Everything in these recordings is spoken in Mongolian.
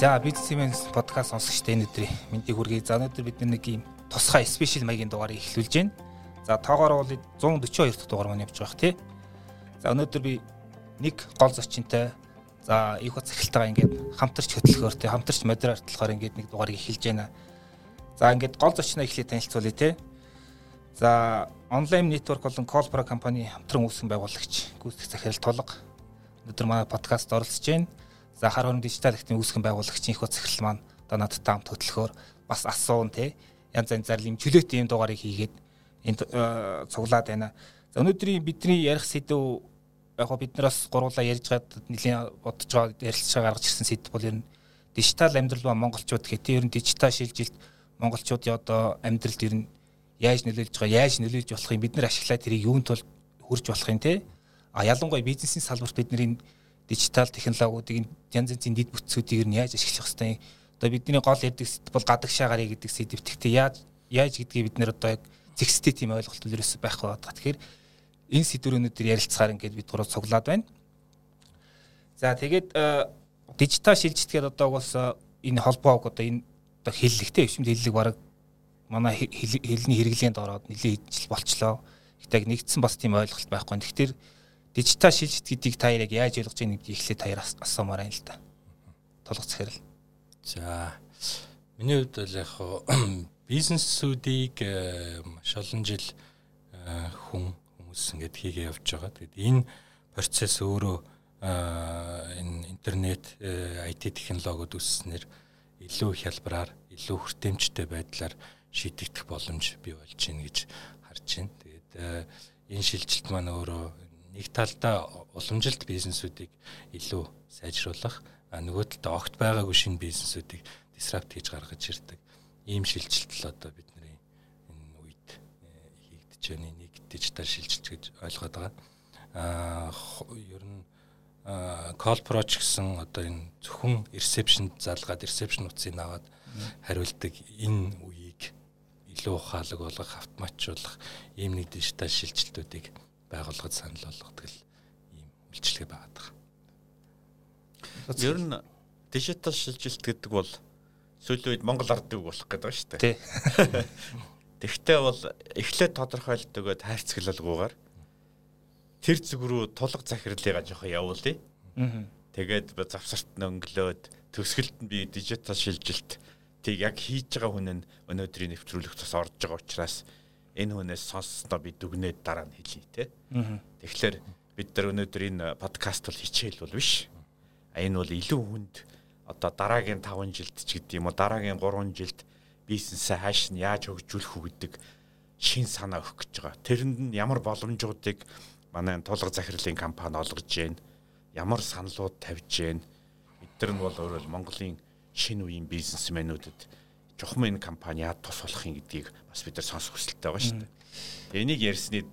За бизнесмен подкаст сонсогчдын энэ өдрийн мэндийг хүргэе. За өнөөдөр бид нэг юм тусгай спешиал маягийн дугаарыг эхлүүлж байна. За тоогоор бол 142 дахь дугаар маань явж байгаа тий. За өнөөдөр би нэг гол зочинтой за их бат цахилтайгаа ингээд хамтарч хөтлөхөөр тий хамтарч модераторлохоор ингээд нэг дугаарыг эхэлж байна. За ингээд гол зочноо эхлээд танилцуулъя тий. За онлайн network болон Colpro компани хамтран үүсгэн байгуулагч гүйцэтгэх захирал тулга өнөөдөр манай подкаст оролцож байна. За хар хорон дижитал ихтийн үүсгэн байгуулагчийн их захирал маань одоо надтай хамт хөтлөхөөр бас асуун тий янз янз зарил юм чөлөөтэй юм дугаарыг хийгээд энд цуглаад байна. За өнөөдрийн бидний ярих сэдв яг бид нараас гурлаа ярьж гад нэлийн бодож байгаа ярилцлага гаргаж ирсэн сэдв бол ер нь дижитал амьдрал ба монголчууд гэдэг. Ер нь дижитал шилжилт монголчуудын одоо амьдралд ер нь яаж нөлөөлж байгаа, яаж нөлөөлж болох юм бид нар ашиглаад тэрийг юунд тул хурж болох юм те. А ялангуяа бизнесийн салбарт бид нэр энэ дижитал технологиудыг янз янзын дэд бүтцүүдийг нь яаж ашиглах хэвээр одоо бидний гол ярьдаг сэдв бол гадагшаа гарыг гэдэг сэдв. Тэгтээ яаж яаж гэдгийг бид нэр одоо яг зэгстэй тийм ойлголт ерөөсөй байхгүй байгаа. Тэгэхээр энэ сэдвэр өнөдөр ярилцахаар ингээд бид гурав цуглаад байна. За тэгээд дижитал шилжилтгээд одоо угаас энэ холбоог одоо энэ одоо хэллэгтэй өвчмөд хэллэг баг манай хэлний хэрэглээнд ороод нэлээд ижил болчлоо. Гэтэ нэгдсэн бас тийм ойлголт байхгүй. Тэгэхээр дижитал шилжилт гэдгийг та яг яаж ойлгож байгааг гэдгийг эхлээд таяр асуумаар байна л да. Толгоц захирал. За миний хувьд бол яг бизнесүүдийг маш олон жил хүн хүмүүс ингээд хийгээ явж байгаа. Тэгээд энэ процесс өөрөө энэ интернет IT технологиуд өсснээр илүү хялбараар, илүү хүртээмжтэй байдлаар шийдэгдэх боломж бий болж байна гэж харж байна. Тэгээд энэ шилжилт маань өөрөө нэг талдаа уламжилт бизнесүүдийг илүү сайжруулах, нөгөө талдаа огт байгаагүй шинэ бизнесүүдийг disrupt хийж гаргаж ирдэг. Ийм шилжилт л одоо бидний энэ үед хийгдэж байна. Нэг дижитал шилжилт гэж ойлгоод байгаа. Аа ер нь call approach гэсэн одоо энэ зөвхөн reception залгаад reception утсыг аваад хариулдаг энэ үеийг илүү ухаалаг болгох, автоматжуулах ийм нэг дижитал шилжилтүүдийг байгууллагад санал болгодог л ийм үйлчлэгээ байгаа. Ер нь дижитал шилжилт гэдэг бол сүүлийн үед Монгол ард үг болох гэдэг шүү дээ. Тэгвэл бол эхлээд тодорхойлдог өгöd хайрцаглалгүйгээр тэр зүг рүү тулга захирлыгаа жоохон явуулъя. Тэгээд завсарт нь өнгөлөөд төгсгөлд нь би дижитал шилжилт тийг яг хийж байгаа хүн нь өнөөдрийн нэвтрүүлэг тус орж байгаа учраас энэ хүнээс сонссноо би дүгнээд дараа нь хэлье те. Тэгэхээр бид нар өнөөдөр энэ подкаст бол хичээл бол биш. Энэ бол илүү хүнд одоо дараагийн 5 жилд ч гэдэг юм уу дараагийн 3 жилд бизнесээ хааш нь яаж хөгжүүлэх үү гэдэг шин санаа өгөх гэж байгаа. Тэрэнд нь ямар боломжуудыг манай тулга захирлын компани олгож байна ямар саналууд тавьж гэн эдгээр нь бол өөрөөр Монголын шинэ үеийн бизнесмэнүүдэд чухам энэ компани яад тус болох юм гэдгийг бас бид нар сонсох хүсэлтэй байгаа шүү дээ. Энийг ярьсны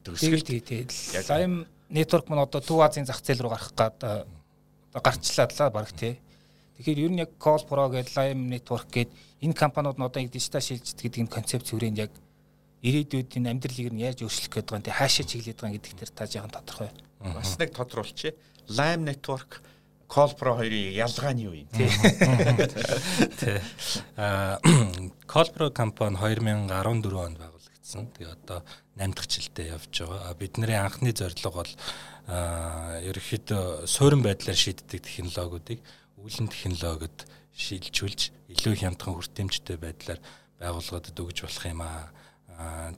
төгсгөл тэгээд лайм нэтворк мань одоо Төв Азийн зах зээл рүү гарах гад одоо гарчлаа л баг тий. Тэгэхээр ер нь яг Call Pro гэдэг Lime Network гэдэг энэ компаниуд нь одоо яг дижитал шилжилт гэдэг энэ концепц хүрээнд яг ирээдүйд энэ амьдралыг нь яаж өөрчлөх гэдэг байгаа юм. Хаашаа чиглээд байгаа гэдэг дээр та жаахан тодорхой. Бас нэг тодруулчих. Lime Network Colpro хоёрын ялгаа нь юу юм тий. Аа Colpro компани 2014 онд байгуулагдсан. Тэгээ одоо 8 дахь жилдээ явж байгаа. Бидний анхны зорилго бол ерөөхдөө суурин байдлаар шийддэг технологиудыг үүлэн технологид шилжүүлж илүү хямдхан хүртээмжтэй байдлаар байгууллагуудад өгж болох юм аа.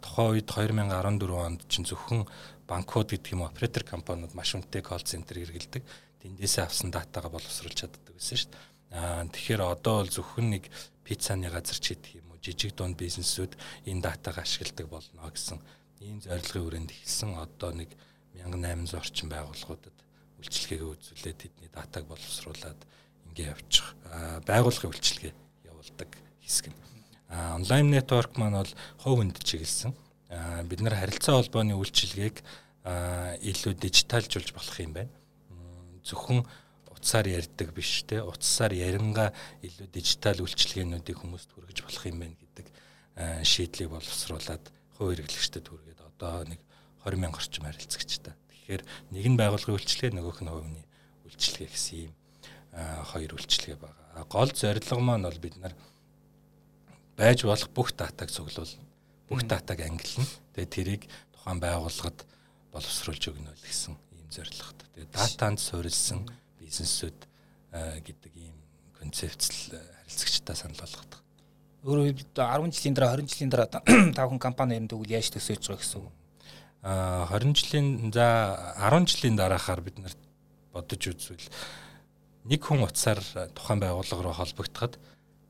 Тухайн үед 2014 онд чинь зөвхөн банкуд гэдэг юм оператор компаниуд маш үнэтэй колл центр хэрэгэлдэг. Тэндээсээ авсан датагаа боловсруулж чаддаг гэсэн шүү дээ. Аа тэгэхээр одоо бол зөвхөн нэг пиццаны газар ч гэдэг юм уу жижиг дунд бизнесүүд энэ датагаа ашигладаг болно гэсэн ийм зорилгын хүрээнд эхэлсэн одоо нэг 1800 орчим байгууллагуудад үйлчлэгээ үзүүлээд тэдний датаг боловсруулад ингээ явчих. Аа байгууллагын үйлчлэгээ явуулдаг хэсэг нь. Аа онлайн нэтворк маань бол хувь хүнд чиглэсэн бид нар харилцаа холбооны үйлчилгээг илүү дижиталжуулж болох юм байна. Зөвхөн утсаар ярьдаг биш те утсаар яринга илүү дижитал үйлчилгээнүүдийг хүмүүст хүргэж болох юм байна гэдэг шийдлийг боловсруулад хувь хэрэглэгчдэд хүргээд одоо нэг 20 мянга орчим харилцагчтай. Тэгэхээр нэг нь байгуулгын үйлчлэгээ нөгөөх нь хувийн үйлчлэгээ гэсэн ийм хоёр үйлчлэгээ байгаа. Гол зорилго маань бол бид нар байж болох бүх датаг цуглуулна. Бүх датаг ангилна. Тэгээ тэрийг тухайн байгууллагад боловсруулж өгнө л гэсэн ийм зорилготой. Тэгээ датанд суурилсан бизнесүүд гэдэг ийм концепцэл харилцагчдаа санал болгодог. Өөрөөр хэлбэл 10 жилийн дараа 20 жилийн дараа та хүн компани юм дэгвэл яаж төсөж байгаа гэсэн үг. Аа 20 жилийн за 10 жилийн дараахаар бид нарт бодож үзвэл нэг хүн утсаар тухайн байгууллага руу холбогдоход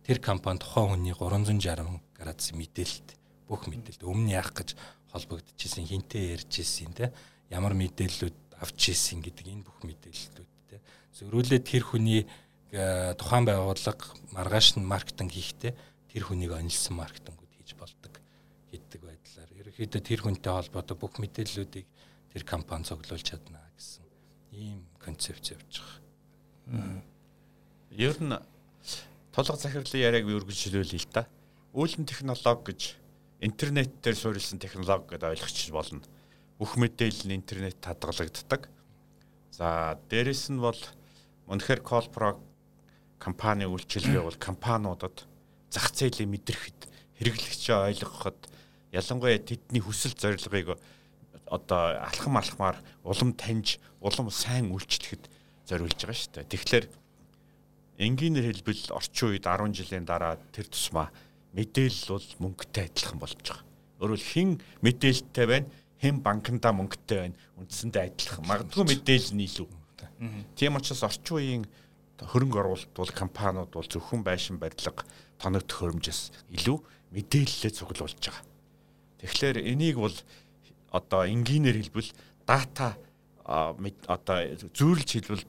тэр компани тухайн хүний 360 градусын мэдээлэлт бүх мэдээлэл өмнө яах гэж холбогдчихсэн хинтээ ярьж ирсэн те ямар мэдээллүүд авч ирсэн гэдэг энэ бүх мэдээллүүд те зөрүүлээ тэр хүний тухайн байгууллага маргааш нь маркетинг хийхдээ тэр хүнийг онилсан маркетингүүд хийж болдог гэдэг байдлаар ерөнхийдөө тэр хүнтэй холбоотой бүх мэдээллүүдийг тэр компани цуглуулж чадна гэсэн ийм концепц явж байгаа. Ер нь тулга захирлын яриаг үргэлжлүүлээ л та. Үйлдэн технологи гэж интернет дээр суурилсан технологи гэдээ ойлгочих болно. Бүх мэдээлэл нь интернет хадгалагддаг. За дээрэс нь бол Монхер Колпро компани үйлчилгээ бол компаниудад зах зээлийг мэдрэхэд хэрэглэгчээ ойлгоход ялангуяа тэдний хүсэл зорилгыг одоо алхам алхмаар улам таньж улам сайн үйлчлэхэд зориулж байгаа шүү дээ. Тэгэхээр энгийнээр хэлбэл орчин үед 10 жилийн дараа тэр тусмаа мэдээлэл бол мөнгөтэй адилхан болж байгаа. Өөрөөр хин мэдээлэлтэй байна, хэн банкнда мөнгөтэй байна, үндсэндээ адилхан. Магадгүй мэдээлэл нь илүү. Тийм учраас орчин үеийн хөрөнгө оруулалт бол компаниуд бол зөвхөн байшин барилга тоног төхөөрөмжөөс илүү мэдээлэлээ цуглуулж байгаа. Тэгэхээр энийг бол одоо энгийнээр хэлбэл дата одоо зүйрлж хэлбэл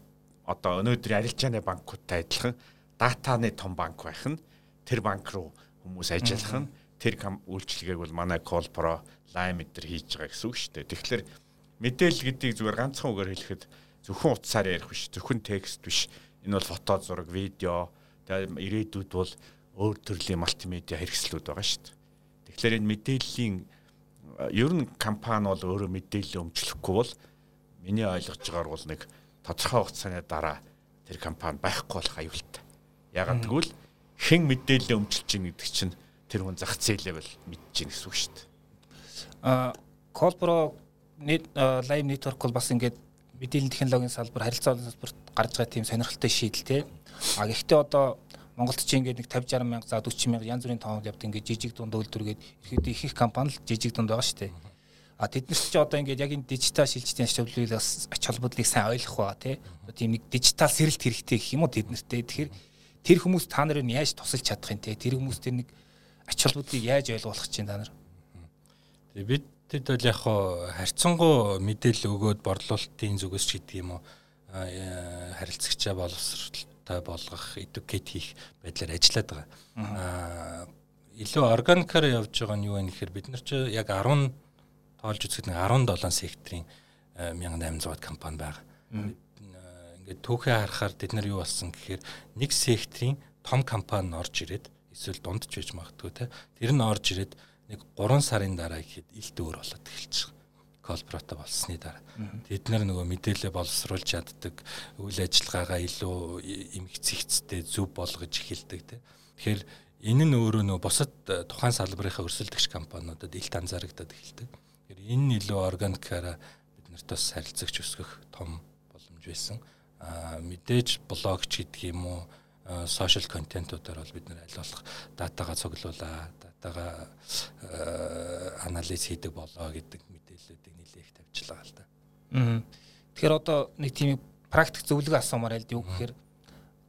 одоо өнөөдрийн арилжааны банкудтай адилхан датаны том банк байх нь тэр банк руу хүмүүс ажиллах нь тэр үйлчлэгийг бол манай Colpro, Lime эдэр хийж байгаа гэсэн үг шүү дээ. Тэгэхээр мэдээлэл гэдгийг зүгээр ганцхан үгээр хэлэхэд зөвхөн утсаар ярих биш, зөвхөн текст биш. Энэ бол фото, зураг, видео, тэгээ ирээдүйд бол өөр төрлийн мультимедиа хэрэгслүүд байгаа шүү дээ. Тэгэхээр энэ мэдээллийн ер нь компани бол өөрөө мэдээлэл өмчлөхгүй бол миний ойлгож байгаагаар бол нэг тодорхой хугацааны дараа тэр компани байхгүй болох аюултай. Ягаад гэвэл хэн мэдээлэл өмчилж чинь гэдэг чинь тэр хүн зах зээлээ бол мэдж чинь гэсэн үг шүү дээ. Аа Colpro net live network бол бас ингээд мэдээллийн технологийн салбар харилцааны салбарт гарч байгаа тийм сонирхолтой шийдэл те. А гэхдээ одоо Монголд чи ингээд нэг 50 60 мянга за 40 мянга янз бүрийн тоон явд ингээд жижиг дунд үйлдвэргээд ихэд их их компани л жижиг дунд байгаа шүү дээ. А тэд нар ч одоо ингээд яг энэ дижитал шилжилтийн ач холбогдлыг ач холбогдлыг сайн ойлгох ба тий. Тийм нэг дижитал сэрэлт хэрэгтэй гэх юм уу тэд нартэй. Тэгэхээр тэр хүмүүс та нарыг яаж тусалж чадах юм те. Тэр хүмүүс тэр нэг ач холбогдлыг яаж ойлгуулах чинь та нар. Тэгээ бид тэд бол яг харьцангуй мэдээлэл өгөөд борлуулалтын зүгээс ч гэдэг юм уу харилцагчаа боловсрол та болгох educate хийх байдлаар ажиллаад байгаа. Аа илүү органикаар явж байгаа нь юу вэ гэхээр бид нар ч яг 10 тоолж үзэхэд 17 секторын 1800 компани байгаа. Ингээд түүхээ харахаар бид нар юу болсон гэхээр нэг секторын том компани орж ирээд эсвэл дундч байж магадгүй те. Тэр нь орж ирээд нэг 3 сарын дараа ихэд илт өөр болоод эхэлж байгаа колпрото болсны дараа. Тэд нар нөгөө мэдээлэл боловсруулж чаддаг үйл ажиллагаагаа илүү эмгцэгцтэй зөв болгож эхэлдэг те. Тэгэхээр энэ нь өөрөө нөгөө бусад э, тухайн салбарынхаа өрсөлдөгч компаниудад илт анзаарагдаад эхэлдэг. Тэгэхээр энэ нь илүү органикаараа бид нарт бас харилцагч өсгөх том боломж байсан. Аа мэдээж блогч гэдэг юм уу сошиал контентуудаар бол бид нэр аль болох датагаа цуглуулаа, датагаа анализ хийдэг болоо гэдэг мэдээллүүдийг нэлээх тавьчлаа л да. Аа. Тэгэхээр одоо нэг тийм практик зөвлөгөө асуумаар ял юу гэхээр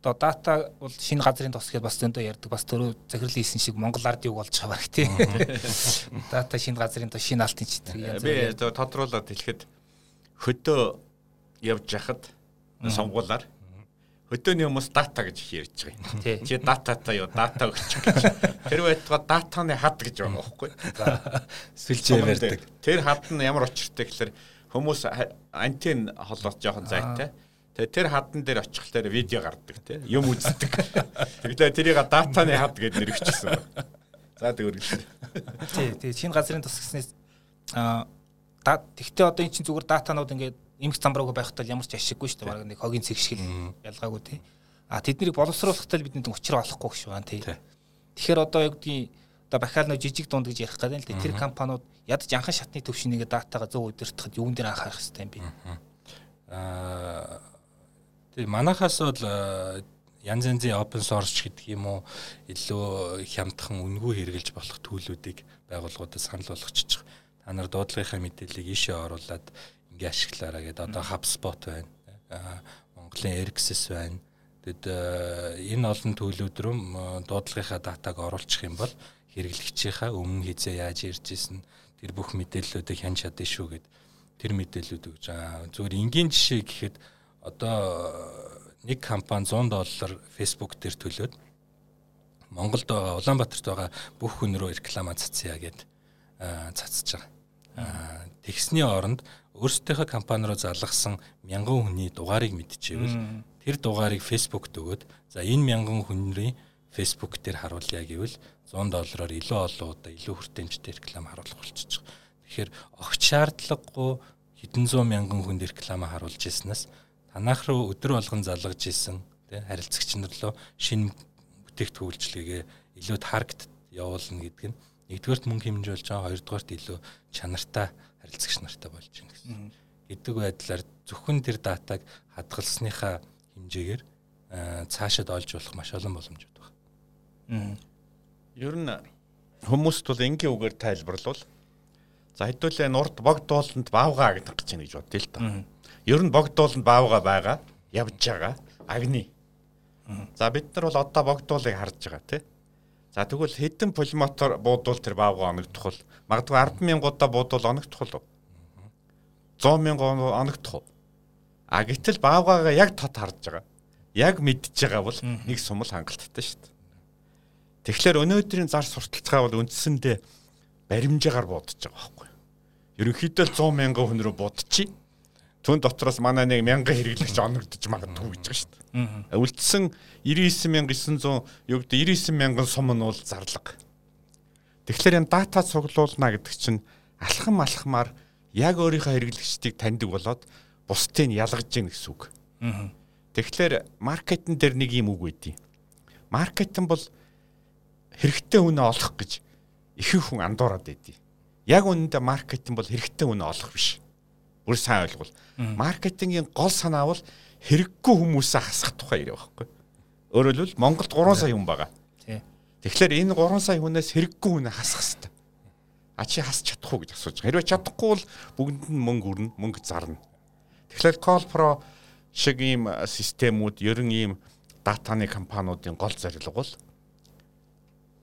одоо дата бол шинэ газрын тос гэж бас зөндөө ярьдаг бас төрөө захирал хийсэн шиг Монгол ард юг болж байгаа баг тий. Дата шинэ газрын тос шинэ алтын читрэг. Би тодруулаад хэлэхэд хөдөө явж яхад сонгуулаар Хөдөөний хүмүүс дата гэж ярьж байгаа юм. Чи дататай юу? Дата өгч гэж. Тэр байтугай датаны хад гэж байгаа байхгүй. За сүлжээ ярьдаг. Тэр хад нь ямар учиртай гэхээр хүмүүс антен холоод жоохон зайтай. Тэгээ тэр хадн дээр очихлаар видео гардаг те юм үздэг. Тэглээ тэрийг датаны хад гэж нэрвчсэн. За тэг үргэлж. Тий, тий шинэ газрын тус гэснээс аа тэгтээ одоо эн чинь зүгээр датанууд ингээд эмх замбраагүй байхдаа ямар ч ашиггүй шүү дээ. Бараг нэг хогийн цэг шиг ялгаагүй тий. А тэднийг боловсруулахдаа бид нэг учраа олохгүй гэж байна тий. Тэгэхээр одоо яг гэдгийг одоо бахаал нөө жижиг дунд гэж ярих гэдэг л дээ. Тэр компаниуд ядаж анхан шатны төвшнийг датагаа 100 удирдахад юун дээр анхаарах хэрэгтэй юм бэ? Аа тий манахаас бол янз янзын open source гэдэг юм уу илүү хямдхан үнгүй хэрэгжилж болох төлөвүүдийг байгууллагуудад санал болгочих. Та нар дуудлагынхаа мэдээллийг ийшээ оруулад ингээ ашиглаараа гэдэг одоо HubSpot байна. Монголын Erxis байна. Тэгэд энэ олон төлөвүүд рүү дуудлагынхаа датаг оруулчих юм бол хэрэглэгчийнхаа өмнө хизээ яаж ирж исэн тэр бүх мэдээллүүдийг хянч чадсан шүү гэд тэр мэдээллүүд өгч байгаа. Зүгээр энгийн жишээ гэхэд одоо нэг компани 100 доллар Facebook дээр төлөөд Монголд байгаа Улаанбаатарт байгаа бүх хүн рүү реклама цацъя гэд цацж байгаа. Тэгсний оронд өөрсдийнхөө компани руу залгасан мянган хүний дугаарыг мэдчихвэл тэр дугаарыг Facebook дөгөөд за энэ мянган хүний Facebook дээр харуулъя гэвэл 100 доллараар илүү олон удаа илүү хүртээмжтэй реклам харуулах байгаа. Тэгэхээр огт шаардлагагүй хэдэн зуун мянган хүнд реклама харуулж ирснээс танах руу өдөр болгон залгаж исэн тий харилцагч нар руу шинэ бүтээгдэхүүн үйлчилгээгээ илүү таргет явуулна гэдэг нь нэгдүгээрт мөнгө хэмжүүлж байгаа хоёрдугаарт илүү чанартай харилцагч нартай болж байна гэсэн. гэдэг байдлаар зөвхөн тэр датаг хадгалсныхаа хэмжээгээр цаашаад олж болох маш олон боломжууд байна. Ер нь хүмүүст бол энгийн үгээр тайлбарлавал за хэдүүлээ нурд богд дууланд баавгаа гэдэг гэж байна гэж бодъё л та. Ер нь богдууланд баавга байгаа, явж байгаа, агны. За бид нар бол одоо богдуулыг харж байгаа тий. За тэгвэл хэдэн полимотор буудвал тэр баавга оногдох бол магадгүй 10 мянгуудаа буудвал оногдох уу? 100 мянган оногдох уу? А гэтэл баавгаагаа яг тод харж байгаа. Яг мэдж байгаа бол нэг сумал хангалттай шүү дээ. Тэгэхээр өнөөдрийн зар сурталцгаа бол үндсэндээ баримжаагаар буудаж байгаа байхгүй. Ерөнхийдөө 100 мянган хүн рүү буудчихъя Түн дотроос манай нэг 1000 хэрэглэгч оногдож магадгүй гэж байгаа шүү дээ. Үлдсэн 99900 юу гэдэг 99000 сум нь бол зарлага. Тэгэхээр энэ дата цуглуулна гэдэг чинь алхам алхмаар яг өөрийнхөө хэрэглэгчдийг таньдаг болоод бусдыг нь ялгаж гин гэсэн үг. Тэгэхээр маркетинг дээр нэг юм үг байдیں۔ Маркетинг бол хэрэгтэй хүнээ олох гэж ихэнх хүн андуураад байдیں۔ Яг үнэндээ маркетинг бол хэрэгтэй хүнээ олох биш. Бүр сайн ойлгуул. Маркетингийн гол санаа бол хэрэггүй хүмүүсээ хасах тухай яриа байхгүй. Өөрөөр хэлбэл Монголд 3 сая хүн байгаа. Тэгэхээр энэ 3 сая хүнээс хэрэггүй хүнээ хасах хэрэгтэй. А чи хасч чадах уу гэж асууж байгаа. Хэрвээ чадахгүй бол бүгдэнд нь мөнгө өрнө, мөнгө зарна. Тэгэхээр Colpro шиг ийм системүүд ерөн ийм датаны компаниудын гол зорилго бол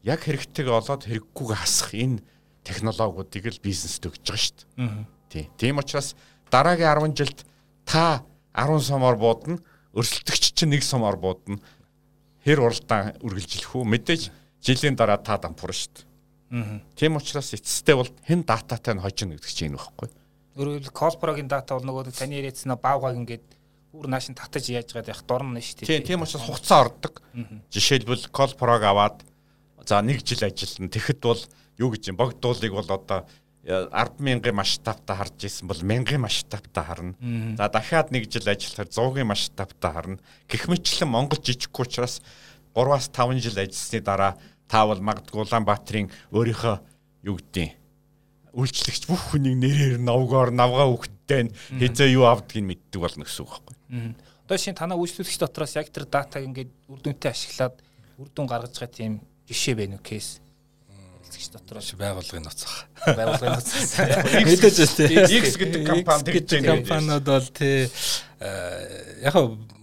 яг хэрэгтэйг олоод хэрэггүйг хасах энэ технологиудыг л бизнест өгч байгаа шүү дээ. Тийм. Тийм учраас дараагийн 10 жилд та 10 сумаар буудна, өрсөлдөгч чинь нэг сумаар буудна. Хэр уралдаан үргэлжлэх үү? Мэдээж жилийн дараа та дампуурна шүү дээ. Аа. Тийм учраас эцэстээ бол хэн дататай нь хожно гэдэг чинь энэ байхгүй. Өөрөөр хэлбэл Колпрогийн дата бол нөгөө таны яриадсан баавгаг ингээд бүр нааш нь татаж яаж гад явах дорно шүү дээ. Тийм тийм учраас хугацаа ордог. Жишээлбэл Колпрог аваад за нэг жил ажиллана. Тэгэхэд бол юу гэж юм богдуулыг бол одоо 10 мянган масштабтай харж исэн бол мянган масштабтай харна. За дахиад нэг жил ажиллахаар 100-ын масштабтай харна. Гэх мэтлэн Монгол жижиггүй учраас 3-аас 5 жил ажилласны дараа таавал магадгүй Улаанбаатарын өөрийнхөө юу гэдгийг үйлчлэгч бүх хүнийг нэрээр навгаар навгаа хөвгттэй хизээ юу авдгийг мэддэг болно гэсэн үг байхгүй. Одоо шинэ танаа үйлчлүүлэгч дотроос яг тэр датаг ингээд үр дүнтэй ашиглаад үр дүн гаргаж байгаа тийм жишээ байна уу кейс? Эзэгч дотроос байгуулгын ноцох. Байгуулгын ноцох. Мэдээж тийм. X гэдэг компани тэгж байгаа. Компаниуд бол тий яг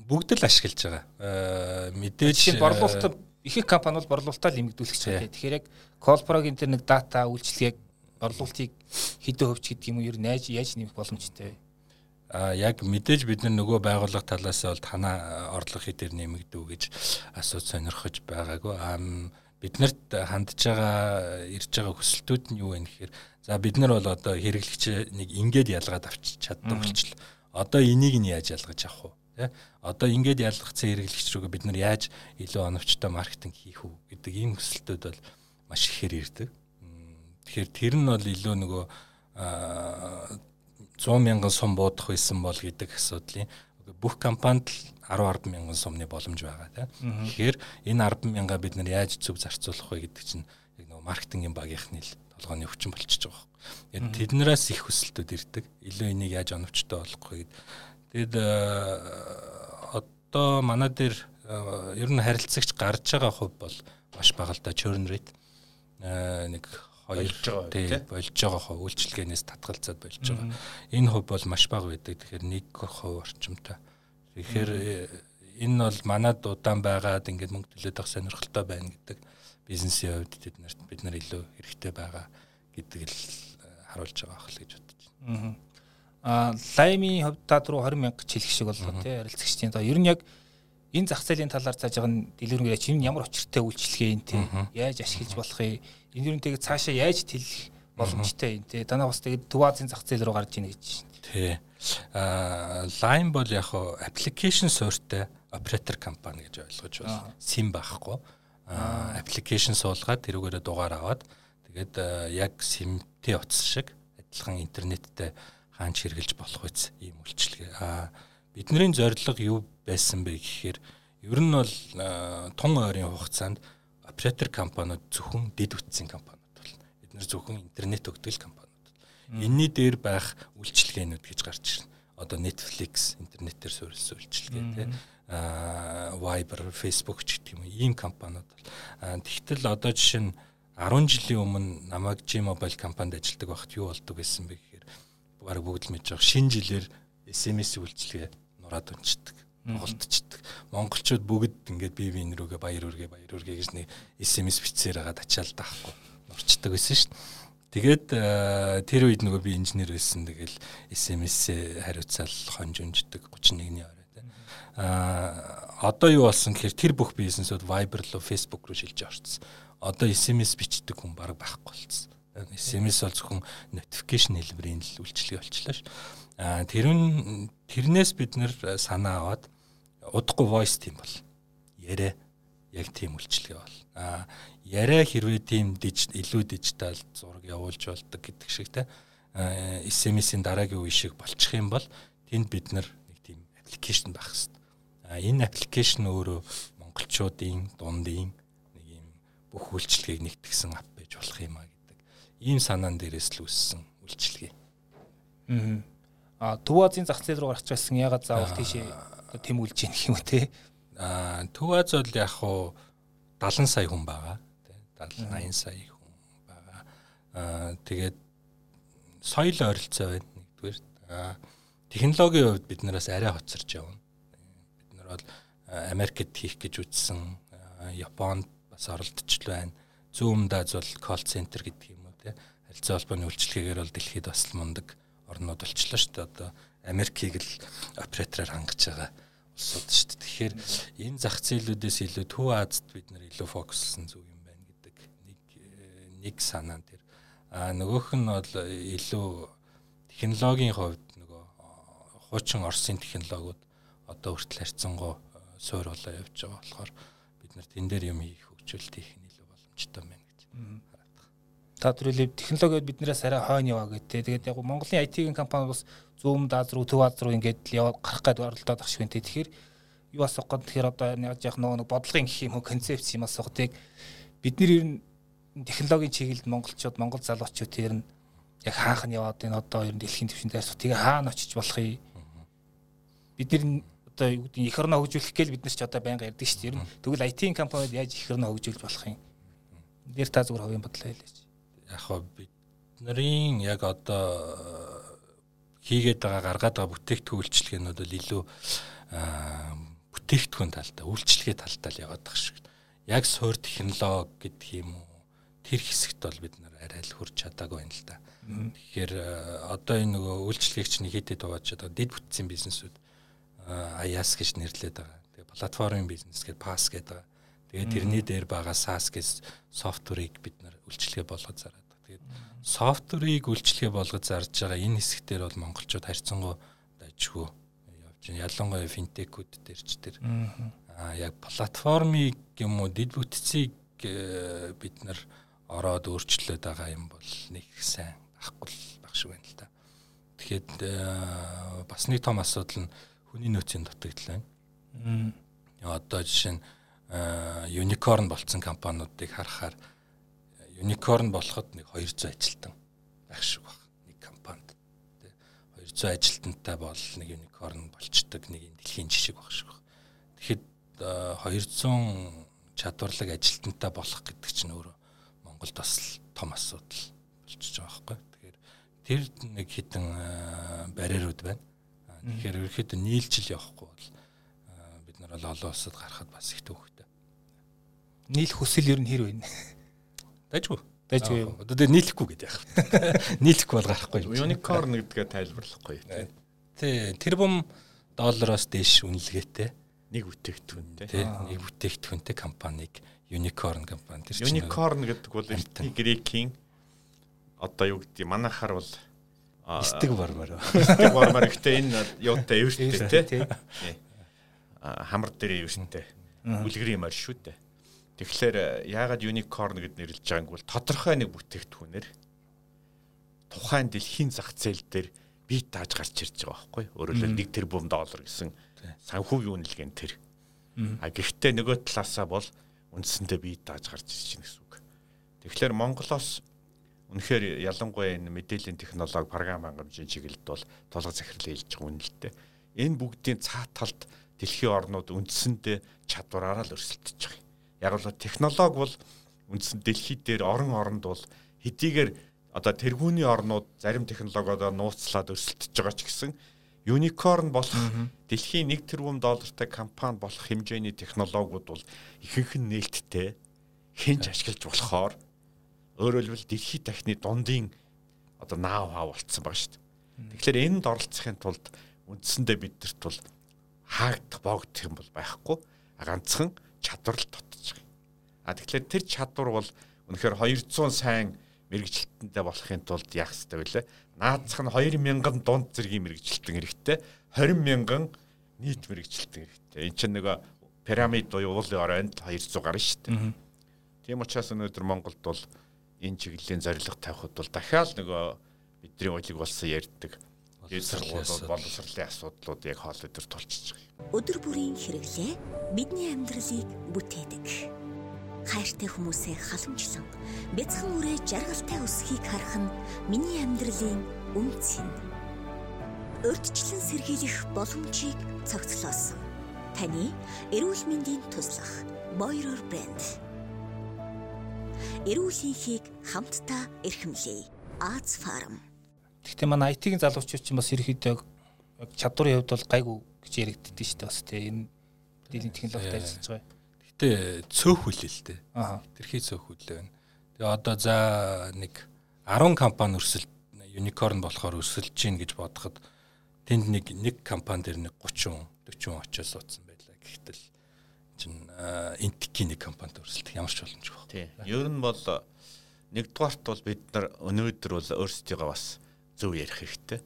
бүгд л ашиглаж байгаа. Э, мэдээж борлуулалт их их компани бол борлуулалтаа л эмгдүүлэх гэж байна. Тэгэхээр яг Colprog-ийн тэр нэг дата үйлчлэгийг борлуулалтыг хэдэн хөвч гэдэг юм уу ер нь яаж яаж нэмэх боломжтой вэ? а яг мэдээж бид нар нөгөө байгууллага талаас бол танаа орлого хэдээр нэмэгдүү гэж асууж сонирхож байгаагүй. А биднэрт хандж байгаа ирж байгаа хүсэлтүүд нь юу вэ гэхээр за бид нар бол одоо хэрэглэгч нэг ингээд ялгаад авчиж чаддаг болчихлоо. Одоо энийг нь яаж ялгаж авах вэ? Тэ? Одоо ингээд ялгахсан хэрэглэгч рүүгээ бид нар яаж илүү оновчтой маркетинг хийх үү гэдэг ийм хүсэлтүүд бол маш ихээр ирдэг. Тэгэхээр тэр нь бол илүү нөгөө 100 мянган сум буудах байсан бол гэдэг асуудлын бүх компанид л 10 10 мянган сумны боломж байгаа тийм. Тэгэхээр энэ 10 мянга бид нар яаж зөв зарцуулах вэ гэдэг чинь яг нөгөө маркетингийн багийнхны л толгойн өвчин болчихж байгаа юм. Тэгээд тэднээс их хүсэлтүүд ирдэг. Илүү энийг яаж оновчтой болгох вэ гэдэг. Тэгэд одоо манай дээр ер нь харилцагч гарч байгаа хувь бол маш бага л да churn rate нэг хоёр тий болж байгаа хөө үйлчлэгээнээс татгалзаад болж байгаа. Энэ хувь бол маш бага байдаг. Тэгэхээр 1% орчимтай. Тэгэхээр э, энэ бол манад удаан байгаад ингээд мөнгө төлөөд авах сонирхолтой байна гэдэг бизнесийн хувьд бид нарт бид нар илүү хэрэгтэй байгаа гэдэг л э, харуулж байгаа хэл гэж бодож байна. Аа лаймын хувьд та түрүү 20 мянга жилх шиг боллоо тий харилцагчдын. Одоо ер нь яг энэ зах зээлийн талаар зааж байгаа нь дэлгэрэнгүй яаж энэ ямар очиртай үйлчлэгээ юм те яаж ашиглаж болох юм энэ юу нэгэ цаашаа яаж тэлэх боломжтой юм те? Данаа бас тэгээд Төв Азийн зах зээл рүү гарч ийн гэж. Тий а Lime бол яг хоо application суурьтай оператор компани гэж ойлгож байна. SIM байхгүй. А application суулгаад тэрүүгээрээ дугаар аваад тэгээд яг SIM-тэй утас шиг адилхан интернеттэй хаанч хэрглэж болох үс ийм үйлчлэгээ. А бидний зорилго юу байсан бэ гэхээр ер нь бол тун ойрын хугацаанд оператор компаниуд зөвхөн дэд бүтцийн компаниуд бол бид нэр зөвхөн интернет өгдөг компаниуд. Энийний дээр байх үйлчилгээнүүд гэж гарч ирнэ. Одоо Netflix интернетээр суурилсан үйлчилгээ тийм Viber, Facebook ч гэх юм ийм компаниуд бол. Тэгтэл одоо жишээ нь 10 жилийн өмнө намайг G-Mobile компанид ажилладаг байхад юу болдог гэсэн бэ гэхээр баг бүгд л мэдж байгаа. Шинэ жилээр SMS үйлчилгээ нураад унцдаг голдчихдаг. Монголчууд бүгд ингээд бие биен рүүгээ баяр үргээ баяр үргээ гэж нэг SMS бичсээр хагаад ачаал даахгүй нурчдаг байсан шүү дээ. Тэгээд э, тэр үед нөгөө би инженер байсан. Тэгэл SMS-ээ хариуцаал хонж унждаг 31-ний орой тэ. Аа одоо юу болсон гэхээр тэр бүх бизнесүүд Viber руу Facebook руу шилжиж орсон. Одоо SMS бичдэг хүн баг байхгүй болсон. SMS бол зөвхөн notification хэлбэрийн л үйлчлэг болчихлоо шүү. Аа тэр нь тэрнээс бид нэр санаа аваад удахгүй voice тийм бол яриа яг тийм үйлчлэгээ бол а яриа хэрвээ тийм илүү дижитал зураг явуулж болдог гэдэг шиг те SMS-ийн дараагийн үе шиг болчих юм бол тэнд бид нар нэг тийм аппликейшн байх хэрэгтэй. А энэ аппликейшн өөрөө монголчуудын дундын нэг юм бүх үйлчлэгийг нэгтгсэн ап байж болох юм а гэдэг. Ийм санаан дээрээс л үссэн үйлчлэгээ. Аа. А Төв Азийн зах зээл рүү гарч байсан ягаад заавал тийшээ тэмүүлж ийн гэх юм те. Аа Төв Аз бол яг хуу 70 сая хүн байгаа те 70 80 сая хүн байгаа. Аа тэгээд соёл ойролцоо байна нэгдүгээр. Аа технологийн хувьд бид нараас арай хоцорч явна. Бид нар бол Америкт хийх гэж үзсэн Японд бас оролдож л байна. Зүүн Даз бол колл центр гэдэг юм уу те. Харилцаа холбооны үйлчлэгээр бол дэлхийд бас мундаг орнууд болчлоо шүү дээ. Одоо Америкийг л оператораар хангаж байгаа улсууд шүү дээ. Тэгэхээр энэ зах зээлүүдээс илүү Төв Азад бид нар илүү фокуслсан зүг юм байна гэдэг нэг нэг санаа тэр. А нөгөөх нь бол илүү технологийн хувьд нөгөө хуучин Оросын технологиуд одоо хүртэл харьцангуй суур болоо явж байгаа болохоор бид нар тэн дээр юм хийх хөгжүүлэлт хийх нь илүү боломжтой байна гэж та түрүүлээ технологиуд биднээс арай хойно яваа гэдэг. Тэгээд яг Монголын IT-ийн компани бас зүүн даз руу төв аз руу ингээд л яваад гарах гээд оролдоод шиг байна. Тэгэхээр юу асах гээд тэгэхээр одоо яаж яах нөгөө бодлогын гэх юм уу концепц юм тийг бид нар ер нь технологийн чиглэлд монголчууд монгол залуучууд тэр нь яг хаах нь яваад энэ одоо ер нь дэлхийн түвшинд дайрсах тэгээ хаана очиж болохыг бид нар одоо юу гэдэг их орноо хөгжүүлэх гээл бид нар ч одоо байнга ярьдаг шүү дээ. Ер нь тэгвэл IT-ийн компанид яаж их орноо хөгжүүлж болох юм? Дээр та зүгээр хувийн бодлоо хэлээч яг бидний яг одоо хийгээд байгаа гаргаад байгаа бүтээгдэхүүн үйлчлэгээнүүд бол илүү бүтээгдэхүүн талтай, үйлчлэгээ талтай л яваад байгаа шиг. Яг суур технологи гэдэг юм уу? Тэр хэсэгт бол бид нар арай л хурж чадаагүй байна л да. Тэгэхээр одоо энэ нөгөө үйлчлэгч нэг хэдэд дувааж байгаа дэд бүтцийн бизнесүүд аяас гэж нэрлэдэг байгаа. Тэгээ платформын бизнес гэдэг пас гэдэг. Тэгээ тэрний дээр байгаа SaaS гэж софтверыг бид нар үйлчлэгээ болгож зараад. Тэгээд софтверыг үйлчлэгээ болгож зарж байгаа энэ хэсгээр бол монголчууд харьцангуй дажгүй явж байна. Ялангуяа финтекүүд дээр ч тэр аа яг платформыг юм уу дид бүтцийг э, бид нар ороод өөрчлөөд байгаа юм бол нэг сайн ахгүй байх шиг байна л та. Тэгэхэд бас нэг том асуудал нь хүний нөөцийн дутагдал байна. Одоо жишээ нь юникорн болцсон компаниудыг харахаар юникорн болоход нэг 200 ажилтан байх шиг баг нэг компанид. Тэ 200 ажилтнтай бол нэг юникорн болчдөг нэг дэлхийн жишг баг шиг баг. Тэгэхэд 200 чадварлаг ажилтнтай болох гэдэг чинь өөрөө Монголд бас том асуудал болчихж байгаа байхгүй. Тэгэхээр тэр нэг хитэн барьерууд байна. Тэгэхээр ерөөхдөө нийлжил явахгүй бол бид нар олон улсад гарахад бас их төвхтэй. Нийл хүсэл ер нь хэр вэ? Дайжгүй. Дайжгүй. Одоо тэгээ нийлэхгүй гэдэг яах вэ? Нийлэхгүй бол гарахгүй. Unicorn гэдгээ тайлбарлахгүй. Тий, тэрбум доллароос дээш үнэлгээтэй нэг бүтээгдэхүүнтэй. Тий, нэг бүтээгдэхүүнтэй компаниг Unicorn компани. Тэр Unicorn гэдэг бол грекийн одоо юу гэдэг манайхаар бол стиг бормоор. Стиг бормоор гэхдээ энэ юутай эвэртэй тий. Хамар дээр эвэртэй. Үлгэрийн морь шүү дээ. Тэгэхээр яагаад Unicorn гэд нэрлэж байгааг бол тодорхой нэг бүтээгдэхүүнээр тухайн дэлхийн зах зээл дээр бие тааж гарч ирж байгаа байхгүй. Өөрөөр хэлбэл 1 тэрбум доллар гэсэн санхүүгийн үнэлгээ нь тэр. А гэхдээ нөгөө талаасаа бол үндсэндээ бие дааж гарч ирж байна гэсэн үг. Тэгэхээр Монголоос үнэхээр ялангуяа энэ мэдээллийн технологи програм хангамжийн чиглэлд бол толго захирал хийж байгаа үнэлттэй. Энэ бүгдийн цаа талд дэлхийн орнууд үндсэндээ чадвараараа л өрсөлдөж байгаа. Яг л технологи бол үндсэн дэлхий дээр орон оронд бол хэдийгээр одоо тэргүүний орнууд зарим технологиудаа нууцлаад өрсөлдөж байгаа ч гэсэн Unicorn болох дэлхийн 1 тэрбум доллартай компани болох хэмжээний технологиуд бол ихэнх нь нээлттэй хинж ашиглаж болохоор хэлбэл дэлхийн тахны дундын одоо наав хаа болцсон байгаа шүү дээ. Тэгэхээр энд оролцохын тулд үндсэндээ бидэрт бол хаагдах боогдох юм бол байхгүй. Ганцхан чадвар л байгаа. А тэгэхээр тэр чадвар бол үнэхээр 200 сайн мэрэгчлэлтэнтэй болохын тулд яах хэрэгтэй вэ? наадсах нь 2000 дунд зэргийн мэрэгчлэлтэн хэрэгтэй 20 мянган нийт мэрэгчлэлтэн хэрэгтэй. Энд чинь нөгөө пирамид буюу уулын оройнд 200 гарна шүү дээ. Тийм учраас өнөөдөр Монголд бол энэ чиглэлийн зорилго тавихад бол дахиад нөгөө бидний уйлыг болсон ярьдаг боловсролын боловсролын асуудлууд яг хоол өдөр тулчиж байгаа. Өдөр бүрийн хэрэглээ бидний амьдралыг бүтээдэг хайртай хүмүүсээ халамжлан бяцхан үрээ жаргалтай өсөхийг харах нь миний амьдралын үнц юм. Өртчлэн сэргийлэх боломжийг цогцлоосон. Таны эрүүл мэндийн туслах Boirer Brand. Эрүүл хийхийг хамтдаа эрхэмлэе. Аз фарм. Гэхдээ манай IT-ийн залуучууд ч бас ерөөхдөө чадварын хувьд бол гайгүй гэж яригддаг шүү дээ бас тийм энэ дийлэн технологид ажиллаж байгаа. Гэтэ цөөхөл л дээ. Аа. Тэрхий цөөхөл байна. Тэгээ одоо за нэг 10 компани өрсөлд юникорн болохоор өрсөлдөж гин гэж бодоход тэнд нэг нэг компани дээр нэг 30 40 очиж суудсан байлаа. Гэхдээ л чин интикийн нэг компанид өрсөлдөх ямар ч боломжгүй байна. Тийм. Ер нь бол нэгдүгээрт бол бид нар өнөөдөр бол өөрсдийгөө бас зөв ярих хэрэгтэй.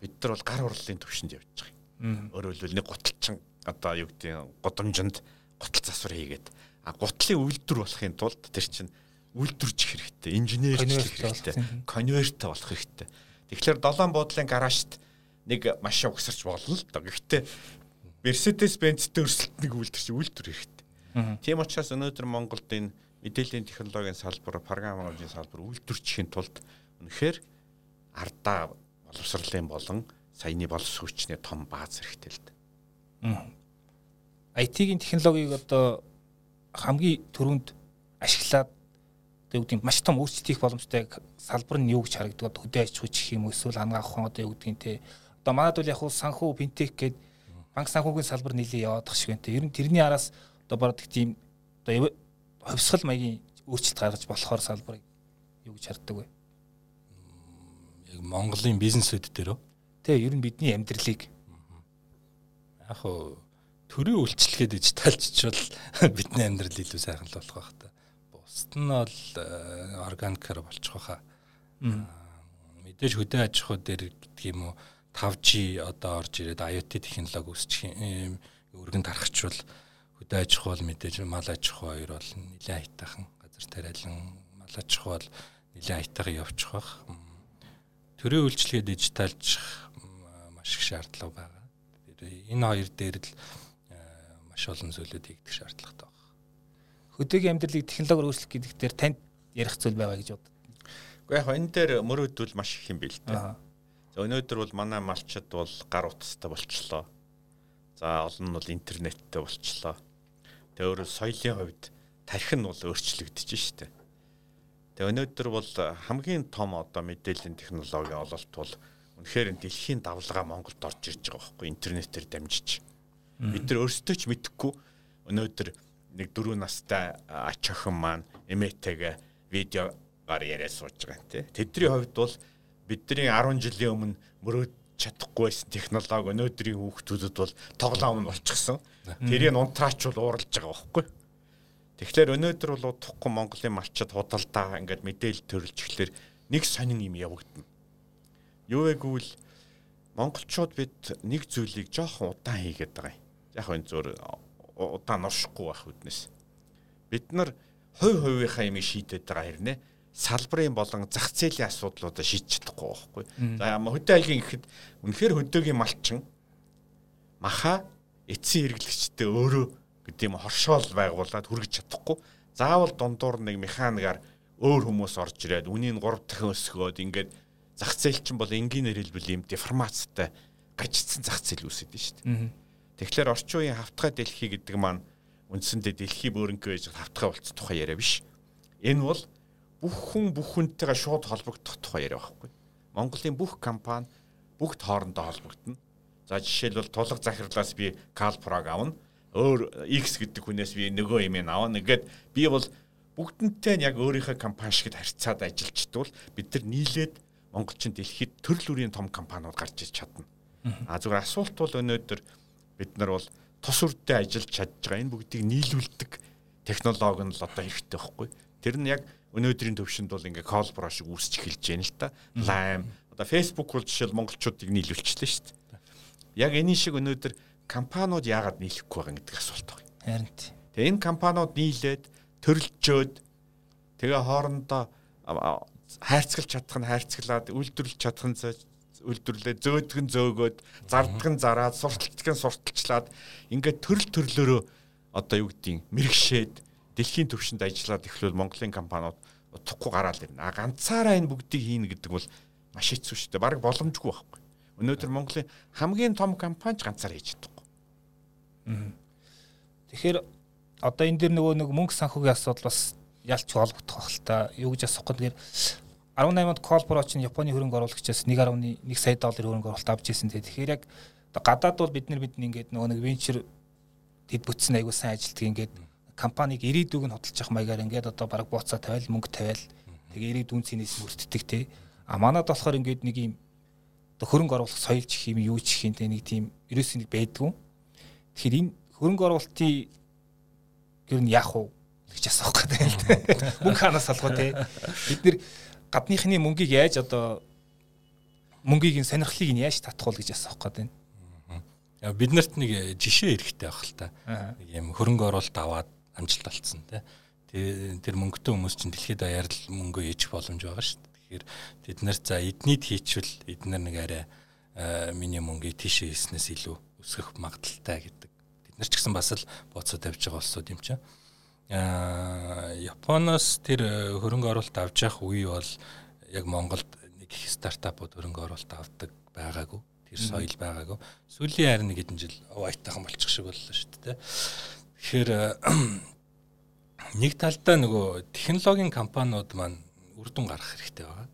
Бид нар бол гар урлалын төвшөнд явж байгаа. Өөрөөр хэлбэл нэг гуталчин одоо юу гэдэг годомжинд гутал засвар хийгээд а гутлын үйлдвэр болохын тулд тэр чинь үйлдвэржих хэрэгтэй, инженерчлэх хэрэгтэй, конверт болох хэрэгтэй. Тэгэхээр долоон буудлын гаражт нэг машин угсарч болно л доо. Гэхдээ Mercedes-Benz төрсөлтнийг үйлдвэрч үйлдвэр хэрэгтэй. Тийм учраас өнөөдөр Монголд энэ мэдээллийн технологийн салбар, програм хангамжийн салбар үйлдвэрчхийн тулд үнэхээр ардаа боловсролын болон саяны боловсрогчны том бааз хэрэгтэй л дээ. IT-ийн технологиг одоо хамгийн түрүүнд ашиглаад одоо юу гэдэг маш том өөрчлөлт хийх боломжтой салбар нь юу гэж харагддаг? Хөдөө аж ахуйч гэх юм эсвэл ангаах ухаан одоо юу гэдгийг те? Одоо манайд бол яг хуу санхүү финтек гээд банк санхүүгийн салбар нэлээд яваадах шиг байна те. Ер нь тэрний араас одоо бараг тийм одоо хувьсгал маягийн өөрчлөлт гаргаж болохоор салбарыг юу гэж харддаг вэ яг Монголын бизнесүүд дээрөө тий ер нь бидний амьдралыг яг хөө төрийн үйлчлэгээ дижиталчч бол бидний амьдрал илүү сайхан болох байх та. Бусд нь бол э, органикаар болчих واخа. Э, мэдээж хөдөө аж ахуй дээр гэдэг юм уу 5G одоо орж ирээд IoT технологи өсчих юм өргөн тархачвал хөдөө аж ахуй бол мэдээж мал аж ахуй хоёр бол нэлээд хайтахан газар тариалан мал аж ахуй бол нэлээд хайтахан явчих واخ төрийн үйлчлэгээ дижиталжих маш их шаардлага байгаа. Энэ хоёр дээр л маш олон зүйлүүд хийгдэх шаардлагатай байна. Хөдөөгийн амьдралыг технологиор өөрчлөх гэдэг дээр танд ярих зүйл байгаа гэж боддог. Гэхдээ яг энэ дээр мөрөөдөл маш их юм бэл дээ. За өнөөдөр бол манай малчид бол гар утастай болчлоо. За олон нь бол интернеттэй болчлоо. Тэгээ өөрөөр соёлын хувьд тархин нь бол өөрчлөгдөж штэ. Тэгээ өнөөдөр бол хамгийн том одоо мэдээллийн технологи ололт бол үнэхээр дэлхийн давлгаа Монголд орж ирж байгаа байхгүй интернетээр дамжиж. Бид нар өөрсдөө ч мэдэхгүй өнөөдөр нэг дөрөв настай ач охин маань эмээтэйгээ видеогаар яриа сууж байгаа юм тий. Тэдний хувьд бол бидний 10 жилийн өмнө мөрөөд чадахгүй байсан технологи өнөөдрийн хүүхдүүдэд бол тоглоом нь болчихсон. Тэрийг унтраач бол ууралж байгаа байхгүй. Тэгэхээр өнөөдөр бол удахгүй Монголын малчид худалдаа ингээд мэдээлэл төрөлж эхлэхээр нэг сонин юм явагдана. Юу вэ гэвэл монголчууд бид нэг зүйлийг жоохон удаан хийгээд байгаа юм. Яг энэ зөөр удаан оршихгүй байх үднэс. Бид нар хувь хувийнхаа юм шийдэд байгаа хэрнээ салбарын болон зах зээлийн асуудлуудаа шийдэж чадахгүй байхгүй. За хөдөө айлгийн ихэд үнэхээр хөдөөгийн малчин маха эцсийн хэрэглэгчтэй өөрөө гэдэг юм хоршоол байгуулад хүргэж чадахгүй. Заавал дундуур нэг механикаар өөр хүмүүс орж ирээд үнийг 3 дахин өсгөөд ингээд зах зээл чинь бол энгийнээр хэлбэл юм деформацтай гажигдсан зах зээл үүсэт нь шүү дээ. Тэгэхээр орчин үеийн хавтгай дэлхий гэдэг маань үндсэндээ дэлхий бөөрөнгөө гэж хавтгай болцсон тухай яриа биш. Энэ бол бүх хүн бүх хүнтэйгээ шууд холбогдох тухай яриа байхгүй. Монголын бүх компани бүгд хоорондоо холбогдно. За жишээлбэл тулга захирлаас би Calprog авна. Өөр X гэдэг хүнээс би нөгөө юм авна. Ингээд би бол бүгднтэй нь яг өөрийнхөө компани шигт харьцаад ажиллажтвал бид нар нийлээд монголчин дэлхийд төрөл бүрийн том компаниуд гарч иж чадна. А зүгээр асуулт бол өнөөдөр бид нар бол тус үрдээ ажиллаж чадж байгаа энэ бүгдийг нийлүүлдэг технологи нь л одоо хэрэгтэй байхгүй. Тэр нь яг өнөөдрийн төвшөнд бол ингээ колбро шиг үүсч эхэлж байна л та. Lime одоо Facebook бол жишээл монголчуудыг нийлүүлчихлээ шүү дээ. Яг энэ шиг өнөөдөр компаниуд яагаад нийлэхгүй байгаа гэдэг асуулт байна. Харин тий. Тэгээ энэ компаниуд нийлээд төрөлжөөд тэгээ хоорондоо хайрцагч чадах нь хайрцаглаад үйлдвэрлэж чадах нь үйлдвэрлээ зөөдгөн зөөгөөд зардган зараад сурталчдган сурталчлаад ингээд төрөл төрлөөрөө одоо юу гэдгийг мэрэгшээд дэлхийн түвшинд ажиллаад эхлүүл Монголын компаниуд утахгүй гараал ирнэ. А ганцаараа энэ бүгдийг хийнэ гэдэг бол маш хэцүү шүү дээ. Бараг боломжгүй байхгүй. Өнөөдөр Монголын хамгийн том компани ч ганцаар хийж. Тэгэхээр одоо энэ дэр нөгөө нэг мөнгө санхүүгийн асуудал бас ялч холбогдох бах л та. Юу гэж асуух гэхээр 18 онд Колбро чинь Японы хөрөнгө оруулагчаас 1.1 сая долларын хөрөнгө оруулалт авч ирсэн. Тэгэхээр яг гадаад бол бид нар бид ингээд нөгөө нэг венчур дэд бүтсэн аягүй сайн ажилтдаг ингээд компаниг ирээдүг нь хөдөлж явах маягаар ингээд одоо баг бууцаа тавиал мөнгө тавиал тэгээ ирээдүйн цэнээс мөрддөг те а манад болохоор ингээд нэг юм хөрөнгө оруулах соёл чих юм юу чих юм те нэг тийм ерөөс нэг байдгүй тэгэхээр энэ хөрөнгө оруулалтын ер нь яах вэ гэж асуух гэдэг юм л те мөнгө ханаас алгаа те бид нэр гадныхны мөнгийг яаж одоо мөнгийг нь сонирхлыг нь яаж татах вэ гэж асуух гэдэг юм бид нарт нэг жишээ эрэхтэй байх л та. Нэг юм хөрөнгө оруулалт аваад амжилт олцсон тий. Тэр мөнгөтэй хүмүүс чинь дэлхийд даяар л мөнгө ээж боломж байгаа шүү дээ. Тэгэхээр тэд нар за эднийд хийчвэл эднэр нэг арай миний мөнгийг тийшээ хийснээс илүү өсгөх магадaltaй гэдэг. Тэд нар ч гэсэн бас л боцоо тавьж байгаа улсууд юм чинь. Аа Японоос тэр хөрөнгө оруулалт авч явах үе бол яг Монголд нэг их стартапууд хөрөнгө оруулалт авдаг байгаагүй. Тэр соёл байгаагүй. Сүүлийн харин нэг хэдэн жил уайтайхан болчих шиг боллоо шүү дээ. Тэгэхээр нэг талдаа нөгөө технологийн компаниуд маань үр дүн гаргах хэрэгтэй байгаа.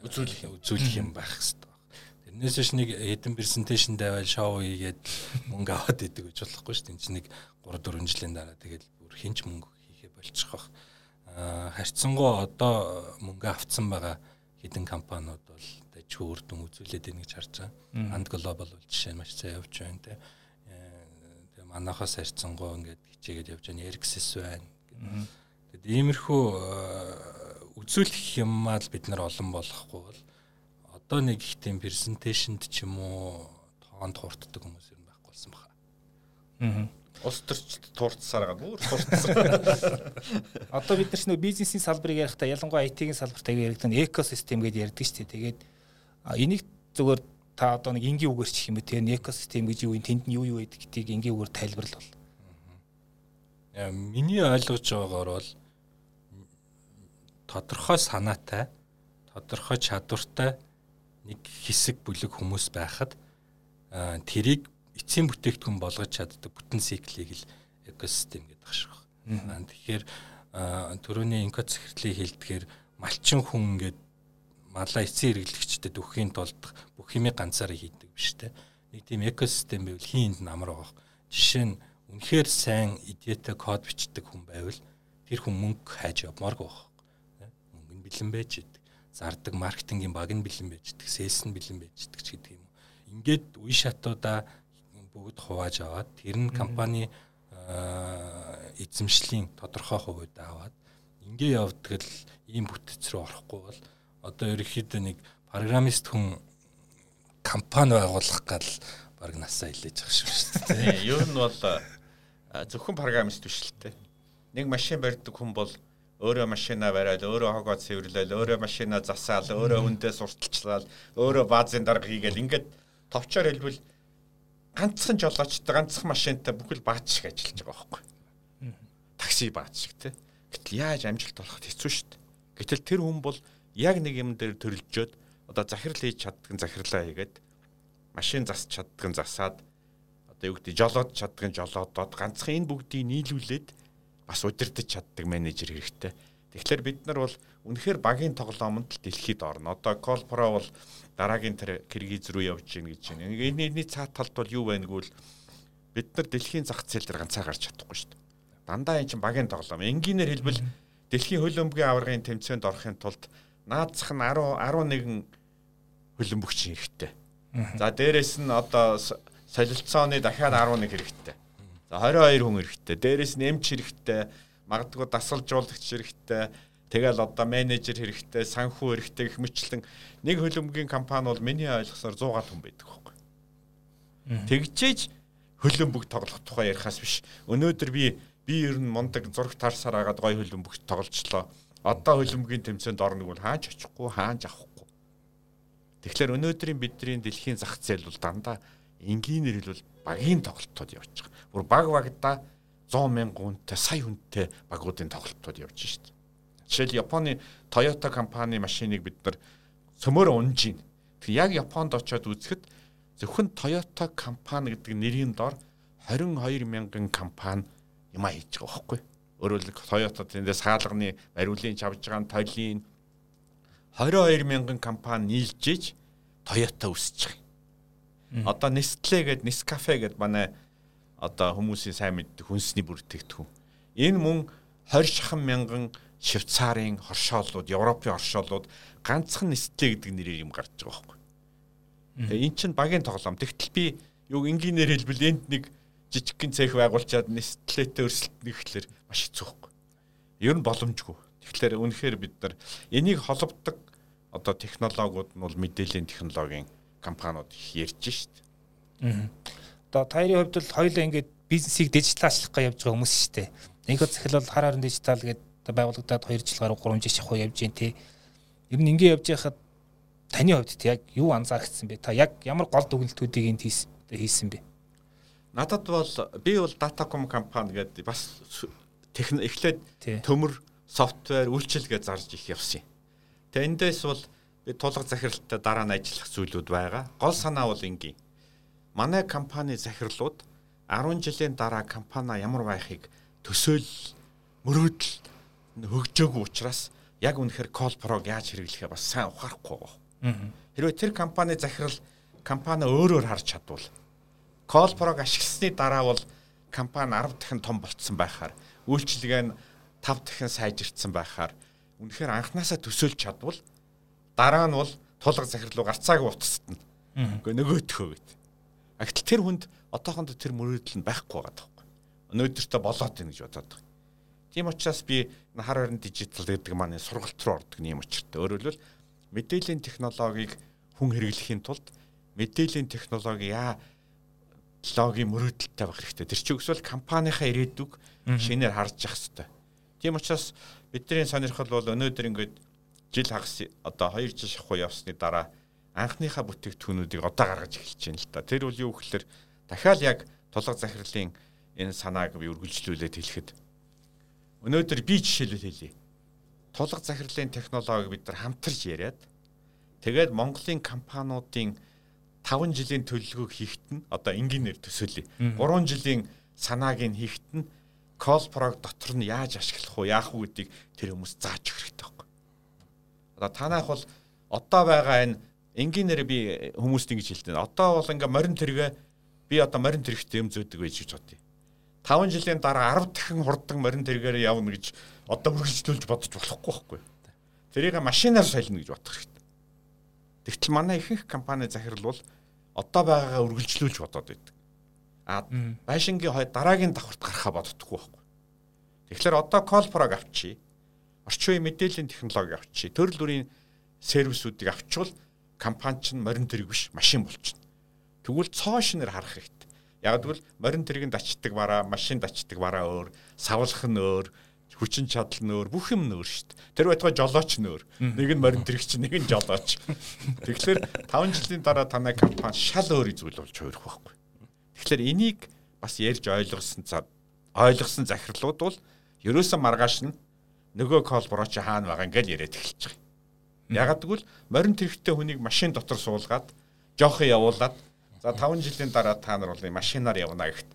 Үзүүлэх үзүүлэх юм байх байна. Тэрнээс биш нэг хэдэн презентацийн даваал шоу хийгээд мөнгө аваад идэг гэж болохгүй шүү дээ. Энд чинь нэг 3 4 жилийн дараа тэгэл бүр хинч мөнгө хийхэ болчих واخ. Аа харьцангуй одоо мөнгө авцсан байгаа хэдэн компаниуд бол дэж үр дүн үзүүлээд байна гэж харж байгаа. Анд глобал бол жишээ нь маш сайн явж байна те манахаас харьцангуй ингээд хичээгээд явж байгаа Эрксэс байна. Тэгэд иймэрхүү э, үзүүлэх юмаа л бид нар олон болохгүй бол одоо нэг их тийм презентацэнд ч юм уу тоонд хурддаг хүмүүс юм байхгүй болсон баха. Аа. Ус төрч туурцсаар байгаа бүр туурцсан. Одоо бид нар ч нөө бизнесийн салбарыг ярихдаа ялангуяа IT-ийн салбарт аяг яригдан экосистем гэдээ ярьдаг шүү дээ. Тэгээд энийг зөвөр та одоо нэг энгийн үгээр чих юм бэ те экосистем гэж юу юм тэнд нь юу юу гэдэг гэдгийг энгийн үгээр тайлбарлал. Миний ойлгож байгаагаар бол тодорхой санаатай тодорхой чадвартай нэг хэсэг бүлэг хүмүүс байхад тэрийг эцсийн бүтээгдэхүүн болгож чаддаг бүтэн циклийг л экосистем гэдэг ашиг байна. Тэгэхээр төрөний инкод захирлыг хэлдэгээр малчин хүн ингээд малаа эцсийн хэрэглэгчдэд өгөхийн тулд бүх юмыг ганцаараа хийдэг биш те. Нэг тийм экосистем байвал хийнд намар байгаа. Жишээ нь үнэхээр сайн идеятай код бичдэг хүн байвал тэр хүн мөнгө хайж явмааргүй байна. Мөнгө нь бэлэн байж идэг. Зардаг маркетингийн баг нь бэлэн байж идэг. Сэлс нь бэлэн байж идэг ч гэдэг юм. Ингээд үе шатуудаа бүгд хувааж аваад тэр нь компани эзэмшлийн тодорхой хувьд аваад ингээ явдаг л ийм бүтц рүү орохгүй бол одоо ерөөхдөө нэг программист хүн компани байгуулах гал баг насаа хилээж байгаа шүү дээ. Юу нь бол зөвхөн программист биш л те. Нэг машин барьдаг хүн бол өөрөө машина бариад, өөрөө хогоо цэвэрлээл, өөрөө машина засаал, өөрөө хүндээ сурталчлал, өөрөө баазын дарга хийгээл ингээд товчоор хэлбэл ганцхан жолоочтой ганцхан машинтай бүхэл баач шиг ажиллаж байгаа байхгүй. Такси баач шиг те. Гэтэл яаж амжилт олох хэцүү шүү дээ. Гэтэл тэр хүн бол яг нэг юм дээр төрөлжөөд одоо захирал хийж чаддаг захирлаа хийгээд машин засч чаддаг засаад одоо юу гэдэг жолоод чаддаг жолоодод ганцхан энэ бүгдийг нийлүүлээд бас удирдах чаддаг менежер хэрэгтэй. Тэгэхээр бид нар бол үнэхээр багийн тоглоомонд дэлхийд орно. Одоо Колпро бол дараагийн Киргиз рүү явж гин гэж байна. Энэ цаа талд бол юу байна гэвэл бид нар дэлхийн зах зээл дээр ганцаа гарч чадахгүй шүү дээ. Дандаа эн чинь багийн тоглоом. Энгийнээр хэлбэл дэлхийн хөлбөмбөгийн аваргын тэмцээнд орохын тулд наадсах нь 10 11 хөлбөмбөгч хэрэгтэй. За дээрэс нь одоо солилцооны дахиад 11 хэрэгтэй. За 22 хүн хэрэгтэй. Дээрэс нь эмч хэрэгтэй. Магадгүй дасгалжуулагч хэрэгтэй Тэгэл одоо менежер хэрэгтэй, санхүү хэрэгтэй гэх мэтлэн нэг хөлбөмбөгийн компани бол миний ойлгосоор 100 гал хүн байдаг байхгүй. Тэгжээж хөлбөмбөг тоглох тухай ярихаас биш. Өнөөдөр би би ер нь мундаг зураг тарсаар агаад гой хөлбөмбөгт тоглолцлоо. Одоо хөлбөмбөгийн тэмцээнд орног бол хааж очихгүй, хааж авахгүй. Тэгэхээр өнөөдрийн бидний дэлхийн зах зээл бол дандаа энгийнээр хэлбэл багийн тоглолтууд явж байгаа. Бүр баг багада 100 мянган хүнтэй, сая хүнтэй багуудын тоглолтууд явж шүү дээ. Жишээл Японы Toyota компани машиныг бид нар сөмөр унж ийн. Тэг яг Японд очиод үзэхэд зөвхөн Toyota компани гэдэг нэрийн дор 22 мянган компани юм хийж байгаа байхгүй. Өөрөөр Toyota тэндээ саалганы бариулын чавж байгаа тойлын 22 мянган компани нийлжээж Toyota өсөж байгаа. Одоо Nestle гээд Nescafe гээд манай одоо хүмүүсийн сайн мэддэг хүнсний бүртгэгдэхүүн. Энэ мөн 20 шахан мянган Швейцарын хоршоолууд, Европын хоршоолууд ганцхан Nestle гэдэг нэрээр юм гарч байгаа байхгүй. Тэгээ эн чинь багийн тоглоом. Тэгтэл би юу энгийнээр хэлбэл энд нэг жижигхэн цех байгуулчаад Nestle-тэй өрсөлдөх гэхлээр маш хэцүү байхгүй. Ер нь боломжгүй. Тэгэхээр үнэхээр бид нар энийг холбогддог одоо технологиуд нь бол мэдээллийн технологийн компаниуд их ярьж шít. Аа. Одоо таярын хувьд бол хоёулаа ингээд бизнесийг дижиталчлах гэж явж байгаа хүмүүс. Нэг хот захил бол хар харин дижитал гэдэг байгуулагдаад 2 жил гаруй 3 жил шахуу явж гин тий. Ер нь ингэ явж байхад таны хувьд яг юу анзаарчихсан бэ? Та яг ямар гол дүгнэлтүүдийг энд хийсэн бэ? Надад бол би бол Datacom компани гэдэг бас техник эхлээд төмөр софтвер үйлчил гэж зарж их явсан юм. Тэгээ эндээс бол би тулга захиралтай дараа нь ажиллах зүйлүүд байгаа. Гол санаа бол энгийн. Манай компани захирлууд 10 жилийн дараа компани ямар байхыг төсөөл мөрөөдөл хөгжөөгүй учраас яг үнэхээр Колпрог яаж хэрэглэхээ бас сайн ухаарахгүй байгаа. Хэрвээ тэр компани захирал компани өөрөөр харж чадвал Колпрог ашигласны дараа бол компани 10 дахин том болцсон байхаар үйлчлэгээ нь 5 дахин сайжирцсан байхаар үнэхээр анханасаа төсөөлж чадвал дараа нь бол тулга захирал руу гарцаагүй утасна. Гэхдээ нөгөөтхөө гэд. Агтл тэр хүнд одоохондоо тэр мөрөөдөл нь байхгүй байгаа таахгүй. Өнөөдөртөө болоод байна гэж бодоод байгаа. Тийм учраас би хар харин дижитал гэдэг маань сургалт руу ордог юм учиртай. Өөрөөр хэлбэл мэдээллийн технологиг хүн хэрэглэхийн тулд мэдээллийн технологи яа логийн мөрөөдөлтэй байх хэрэгтэй. Тэр чинь өсвөл компанийнхаа ирээдүг шинээр харж явах хэрэгтэй. Тийм учраас бидний сонирхол бол өнөөдөр ингээд жил хагас одоо 2 жил шахуу явсны дараа анхныхаа бүтээгдэхүүнүүдийг одоо гаргаж эхэлж байна л та. Тэр үл юу гэхээр дахиад яг тулга захирлын энэ санааг би үргэлжлүүлээд хэлэхэд өнөөдөр би жишээлбэл хэлье. Тулга захирлын технологиг бид нар хамтарч яриад тэгээд Монголын компаниудын 5 жилийн төлөвлөгөөг хийхэд нь одоо энгийнээр төсөөлье. 3 жилийн санааг нь хийхэд нь Колпрог дотор нь яаж ашиглах уу, яах уу гэдгийг тэр хүмүүс зааж өгөх хэрэгтэй. Одоо танайх бол одоо байгаа энэ энгийнээр би хүмүүст ингэж хэлдэг. Одоо бол ингээ морин тэргээ би одоо морин тэрэгтэй юм зөөдөг байж гэж бодъё. 5 жилийн дараа 10 дахин хурдан морин тэргээр явна гэж одоо үргэлжлүүлж бодож болохгүй байхгүй. Тэрийг машинаар солино гэж бодох хэрэгтэй. Тэгтэл манай ихэнх компани захирал бол одоо байгаагаа үргэлжлүүлж бодоод байдаг. А байшингийн хой дараагийн давхарт гарахаа боддоггүй байхгүй. Тэгэхээр одоо Колпрог авчи. Орчин үеийн мэдээллийн технологи авчи. Төрөл бүрийн сервисүүдийг авчвал компани чинь морин тэрэг биш машин болчихно. Тэгвэл цоо шинээр харах хэрэгтэй. Яг тэгвэл морин тэрэг нь дачдаг бараа, машин дачдаг бараа өөр, савлах нь өөр, хүчин чадал нь өөр, бүх юм нь өөр шүү дээ. Тэр байтугай жолооч нь өөр. Нэг нь морин тэрэг чинь, нэг нь жолооч. Тэгэхээр 5 жилийн дараа танай компани шал өөр зүйл болж хувирах байхгүй. Тэгэхээр энийг бас ярьж ойлгосон ойлгосон захирлууд бол ерөөсөн маргааш нь нөгөө колбороч хаана байгаа ингээд яриад байгаа. Ягаад гэвэл морин тэрэгтэй хүнийг машин дотор суулгаад жоохон явуулаад за 5 жилийн дараа та нар бол машинаар явна гэхэд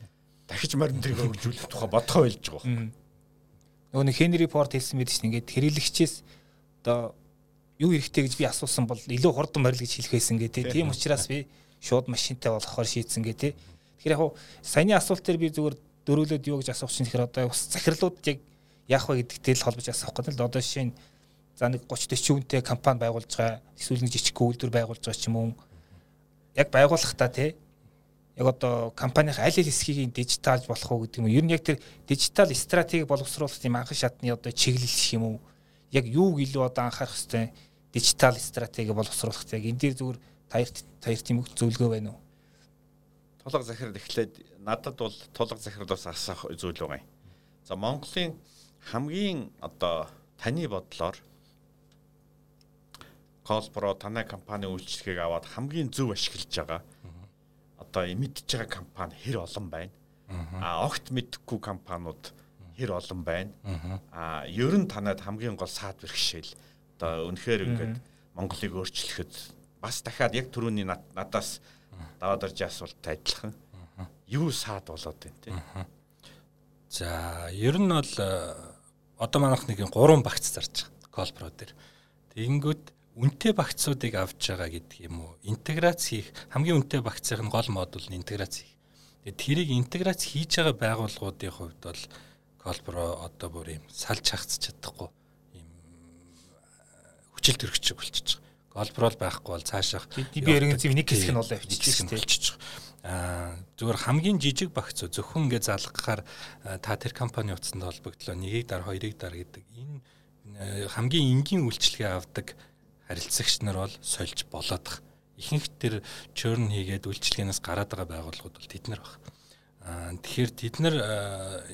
дахиж морин тэрэг хөгжүүлэх тухай бодгоо ойлж байгаа. Нөгөө нэг Хенри Порт хэлсэн мэт чинь ингээд хэрэглэгчээс одоо юу хэрэгтэй гэж би асуусан бол илүү хурдан морил гэж хэлэх байсан гэ тийм учраас би шууд машинтай болохоор шийдсэн гэ тийм Тэгэхээр яг саяны асуулт дээр би зүгээр дөрүүлээд юу гэж асуух чинь тэгэхээр одоо бас захирлууд яг яах вэ гэдэгтэй л холбож асуух гэдэг л одоо жишээ нь за нэг 30 40 хүнтэй компани байгуулж байгаа эсвэл нэг жижиг үйлдвэр байгуулж байгаа ч юм уу яг байгуулахдаа тий яг одоо компанийн аль аль хэсгийг дижиталж болох уу гэдэг юм. Ер нь яг тэр дижитал стратеги боловсруулах тийм анхан шатны одоо чиглэл юм уу? Яг юуг илүү одоо анхаарах хэвтэй дижитал стратеги боловсруулах яг энэ дээр зүгээр таяр таяр тийм зөвлөгөө байна уу? тулга захирал эхлээд надад бол тулга захирлаас асах зүйл байгаа юм. За Монголын хамгийн одоо таны бодлоор Колпро танай компани үйлчлэгийг аваад хамгийн зөв ашиглаж байгаа. Одоо мэдж байгаа компани хэр олон байна. А огт мэдхгүй компаниуд хэр олон байна. А ер нь танад хамгийн гол саад бэрхшээл. Одоо үнэхээр ингээд Монголыг өөрчлөхөд бас дахиад яг түрүүний надаас даваад орж асуулттай адилхан. Юу саад болоод байна те. За, ер нь бол одоо манайх нэг 3 багц зарж байгаа. Колпро дээр. Тэгэнгүүт үнэтэй багцуудыг авч байгаа гэдэг юм уу? Интеграц хийх хамгийн үнэтэй багцын гол модуль нь интеграц хийх. Тэгээ тэрийг интеграц хийж байгаа байгууллагуудын хувьд бол Колпро одоо бүр юм салж хагцч чадахгүй юм э, хүчил төрөгч болчихж байгаа голброл байхгүй бол цаашаа би эргэнцгийн нэг хэсэг нь бол авчиж болчих. Зүгээр хамгийн жижиг багц зөвхөн ингээ залгахаар та тэр компани утсанд холбогдлоо нэгийг дар хоёрыг дар гэдэг энэ хамгийн энгийн үйлчлэгээ авдаг харилцагч нар бол сольж болоодах. Ихэнх тэр чөрн хийгээд үйлчлэгээнээс гараад байгаа байгууллагууд бол тэд нар баг. Аа тэгэхээр тэд нар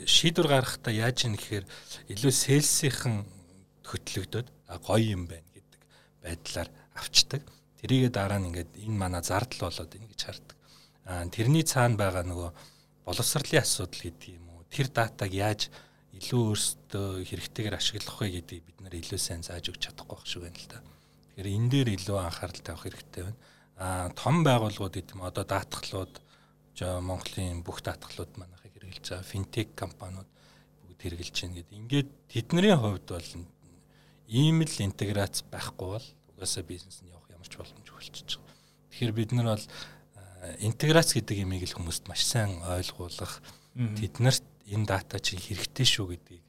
шийдвэр гаргахдаа яаж юм гэхээр илүү сэлсийнхэн хөтлөгдөд гоё юм байна гэдэг байдлаар авчдаг. Тэрийгээ дараа нь ингээд энэ манай зардал болоод ийн гэж хардаг. Тэрний цаана байгаа нөгөө боловсролын асуудал гэдэг юм уу? Тэр датаг яаж илүү өөрсдөө хэрэгтэйгээр ашиглах вэ гэдгийг бид нэр илүү сайн зааж өгч чадахгүй байх шиг байна л да. Тэгэхээр энэ дээр илүү анхаарал тавих хэрэгтэй байна. Аа том байгууллагууд гэдэг юм одоо даатгалууд Монголын бүх даатгалууд манайхыг хэрэгжилж байгаа финтек компаниуд бүгд хэрэгжилж байна гэдэг. Ингээд тэдний хувьд бол ийм л интеграц байхгүй бол угаасаа бизнес нь явах ямар ч боломж болчихж байгаа. Тэгэхээр бид нар бол интеграц гэдэг ямиг л хүмүүст маш сайн ойлгуулах тэднэрт энэ дата чинь хэрэгтэй шүү гэдгийг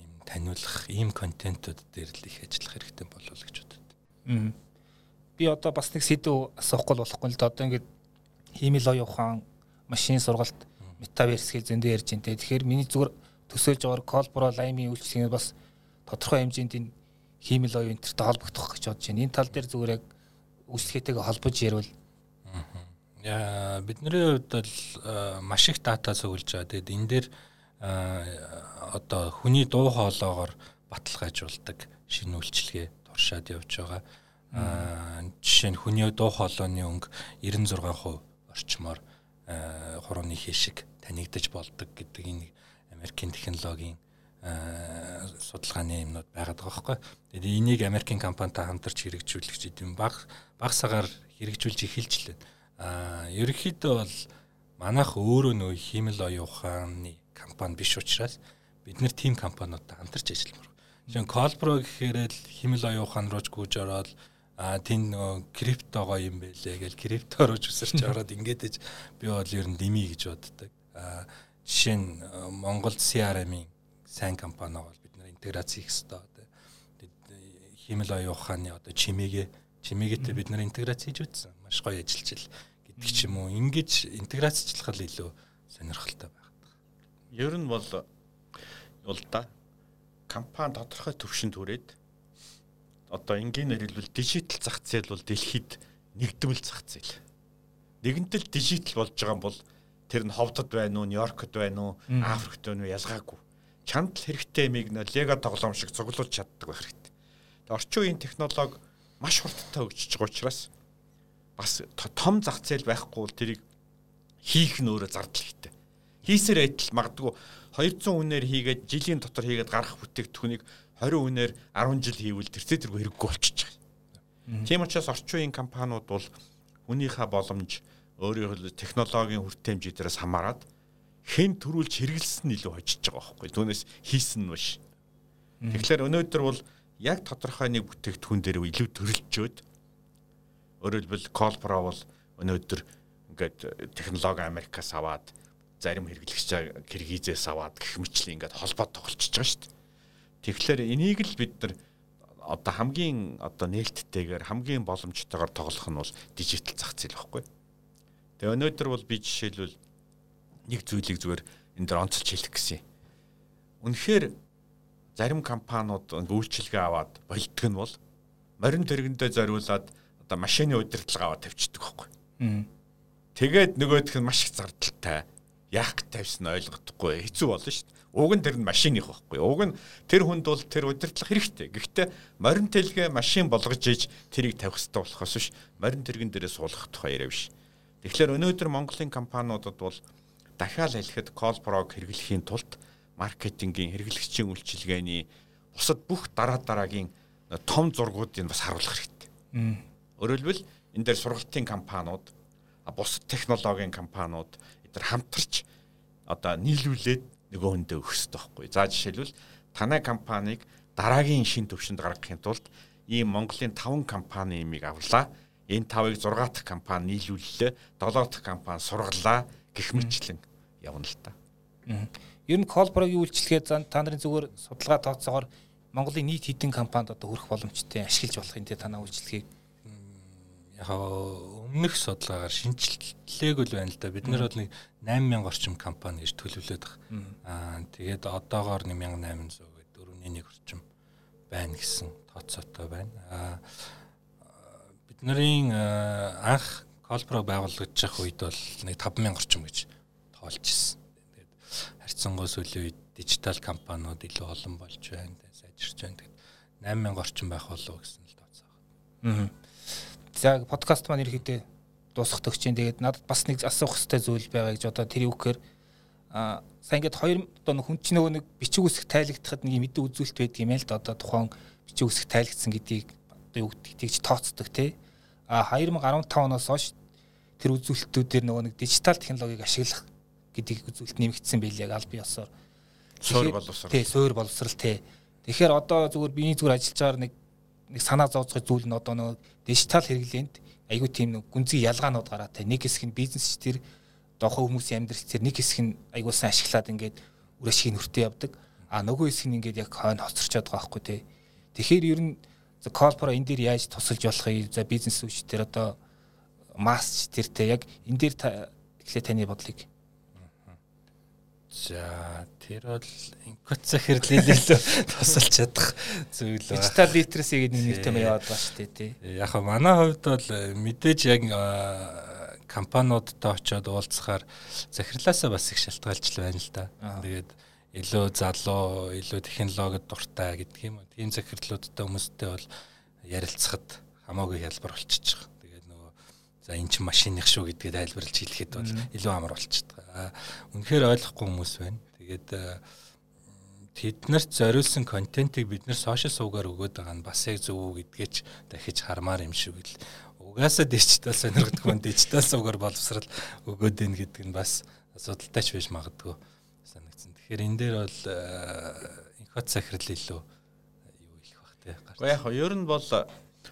ийм таниулах ийм контентууд дээр л их ажиллах хэрэгтэй болов уу гэж бодод. Би одоо бас нэг сэдв асуухгүй болохгүй л да одоо ингээд хиймэл оюу ухаан машин сургалт метаверс гэж зөндөө ярьж байна те. Тэгэхээр миний зүгээр төсөөлж байгаа колбро лаймын үйлчлэгийг бас тодорхой хэмжээнд энэ хиймэл оюун энтертэй холбогдох гэж бодож байна. Энэ тал дээр зүгээр яг үйлчлэгээтэйгээ холбож ярил. Бидний хувьд бол маш их дата цуглаж байгаа. Тэгэд энэ дээр одоо хүний дуу хоолоогоор баталгаажуулдаг шинэ үйлчлэгээ туршаад явж байгаа. Аа жишээ нь хүний дуу хоолойны өнгө 96% орчмоор хурууны хийшиг танигдаж болдог гэдэг энэ Америкийн технологийн судалгааны юмнууд байгаад байгаа байхгүй. Тэгээд энийг Америкийн компанитай хамтарч хэрэгжүүлэх гэдэг юм баг баг сагаар хэрэгжүүлж эхэлж лээ. Аа ерөнхийдөө бол манайх өөрөө нөө химэл оюун ухааны компани биш учраас бид нэр тим компаниудтай хамтарч ажилламаар. Жишээ нь Colpro гэхээр л химэл оюун ухаан руу гүйж ороод а тэн нөгөө криптогоо юм байлээ гэл крипто руу зүсэрч ороод ингээд иж би бол ер нь дими гэж боддог. А жишээ нь Монгол CRM-ийн сайн компани бол бид нар интеграц хийх хэрэгтэй. Химэл оюун ухааны одоо чимээгээ чимээгээтэй бид нар интеграц хийж үзсэн. Маш гоё ажиллаж ил гэдэг ч юм уу. Ингиж интеграцчлах л илүү сонирхолтой байдаг. Ер нь бол бол да компани тодорхой төвшөнд хүрээд одоо энгийнээр хэлбэл дижитал зах зээл бол дэлхийд нэгдвэл зах зээл. Нэгэнтэл дижитал болж байгаа бол тэр нь ховдод байна уу, Нью-Йоркд байна уу, Африкт байна уу ялгаагүй. Чамд л хэрэгтэй миг лего тоглоом шиг цуглуулж чаддаг байх хэрэгтэй. Тэгээ орчин үеийн технологи маш хурдтай хөгжиж байгаа учраас бас том зах зээл байхгүй бол тэрийг хийх нь өөрөө зардал ихтэй. Хийсээр адил магадгүй 200 үнээр хийгээд жилийн дотор хийгээд гарах бүтээгдэхүүнийг 20 үнээр 10 жил хийвэл тэрцээ тэргүй хэрэггүй болчихж байгаа. Тийм учраас орчин үеийн компаниуд бол хүнийхээ боломж өөрийнхөө технологийн хүртээмж дээрээс хамаарат хэн төрүүлж хэрэгэлсэн нь илүү хожиж байгаа байхгүй. Түүнээс хийсэн нь биш. Тэгэхээр өнөөдөр бол яг тодорхой нэг бүтээгдэхүүн дээр илүү төрөлжөөд өөрөөр хэлбэл Colpro бол өнөөдөр ингээд технологи Америкаас аваад зарим хэрэглэгч Киргизээс аваад гэх мэтлэн ингээд холбоо тоглолцож байгаа шүү дээ. Тэгэхээр энийг л бид нар одоо хамгийн одоо нээлттэйгээр хамгийн боломжтойгоор тоглох нь бол дижитал зах зээл байхгүй. Тэгээ өнөөдөр бол би жишээлбэл нэг зүйлийг зүгээр энэ дээр онцолж хэлэх гэсэн. Үнэхээр зарим компаниуд үйлчилгээ аваад болтг нь бол морин тэргэндээ зориулаад одоо машины удирдлага аваад тавьчихдаг байхгүй. Тэгээд нөгөөх нь маш их зардалтай. Яах гэж тавьсан ойлгохгүй хэцүү болно шүү дээ Уг нь тэр нь машиных байхгүй. Уг нь тэр хүнд бол тэр удирдлах хэрэгтэй. Гэхдээ морин тэлгээ машин болгож иж тэрийг тавих хэрэгтэй болохоос биш морин тэргэн дээрээ суулгах тухай яриа биш. Тэгэхээр өнөөдөр Монголын компаниудад бол дахиад хэлэхэд Colprog хэрэглэхийн тулд маркетингийн хэрэглэгчийн үйлчилгээний бусад бүх дараа дараагийн том зургуудыг бас харуулах хэрэгтэй. Хэлбэл энэ дээр сургалтын компаниуд бусад технологийн компаниуд эдгээр хамтарч одоо нийлүүлээд нөгөө хүндээ өгөх хэрэгтэй байхгүй. За жишээлбэл танай компанийг дараагийн шин төвшөнд гаргахын тулд ийм Монголын 5 компани имийг авлаа. Энэ 5-ыг 6 дахь компани нийлүүллээ. 7 дахь компани сургалаа гэх мэтлэн явна л та. Ер нь Колброгийн үйлчлэгээ та нарын зүгээр судалгаа тооцоогоор Монголын нийт хэдэн компанид одоо хүрэх боломжтой ашиглаж болох те танаа үйлчлэгийг өмнөх судалгаагаар шинжилгээг л байна л да. Бид нар бол нэг 8000 орчим компани гэж төлөвлөд байгаа. Аа тэгээд одоогоор 1800 гэдэг дөрөвний нэг орчим байна гэсэн тооцоотой байна. Аа бид нарын анх Колпро байгуулагдаж явах үед бол нэг 5000 орчим гэж тоолж ирсэн. Тэгээд харьцангуй сүүлийн үед дижитал компаниуд илүү олон болж байна, сайжирч байна. Тэгээд 8000 орчим байх болов гэсэн л тооцоо. Аа За подкаст маань ерөөхдөө дуусах төгч чинь тэгээд надад бас нэг асуух хэрэгтэй зүйл байгаа гэж одоо тэр юухээр а сайн ингээд хоёр одоо хүн чинь нөгөө нэг бичиг үсэх тайлагдахад нэг мэдээ үзүүлэлт байдаг юм л да. Одоо тухайн бичиг үсэх тайлгдсан гэдгийг одоо юу гэдгийг тэгж тооцдог те. А 2015 оноос хойш тэр үзүүлэлтүүдээр нөгөө нэг дижитал технологиг ашиглах гэдгийг үзүүлэлт нэмэгдсэн байлээ яг аль бие осоор суур боловсрал. тий суур боловсрал тий тэгэхээр одоо зүгээр биений зүгээр ажиллаж байгаа нэг нэг санаа зовцох зүйл нь одоо нэг дижитал хэрэглээнд айгүй тийм нэг гүнзгий ялгаанууд гараатай. Нэг хэсэг нь бизнес тэр дохоо хүмүүсийн амьдрал тэр нэг хэсэг нь айгүй сайн ашиглаад ингээд үр ашиг нүртэй явдаг. А нөгөө хэсэг нь ингээд яг хойно хоцорчод байгаа байхгүй тий. Тэгэхээр ер нь колпора энэ дээр яаж тусалж болохыг за бизнес үүч тэр одоо масч тэр те яг энэ дээр эхлээ таны бодлыг За тэр бол инкот захирлэлээ тусалж чадах зүйл ба. Дижитал литeracy гэдэг нэртэй маяг яваад байна шүү дээ тий. Яг нь манай хувьд бол мэдээж яг компаниудтай очиод уулзахаар захирлаасаа бас их шалтгаалж байна л да. Тэгээд илүү залуу, илүү технологид дуртай гэдэг юм. Тийм захирлуудтай хүмүүстэй бол ярилцахад хамаагүй хялбар болчихж байгаа. За эн чинь машиных шүү гэдгээ тайлбарлаж хэлэхэд бол илүү амар болчиход байгаа. Үнэхээр ойлгохгүй хүмүүс байна. Тэгээд тэднэрт зориулсан контентыг бид нэр сошиал суугаар өгөөд байгаа нь бас яг зөв үү гэдгээч дахиж хармаар юм шиг л угаасаа дижитал сонирхдаг хүн дижитал суугаар боловсрал өгөөд ийн гэдэг нь бас асуудалтай ч биш магадгүй санагдсан. Тэгэхээр энэ дээр бол инхот сахирал илүү юу хэлэх бах те. Гэхдээ яг ер нь бол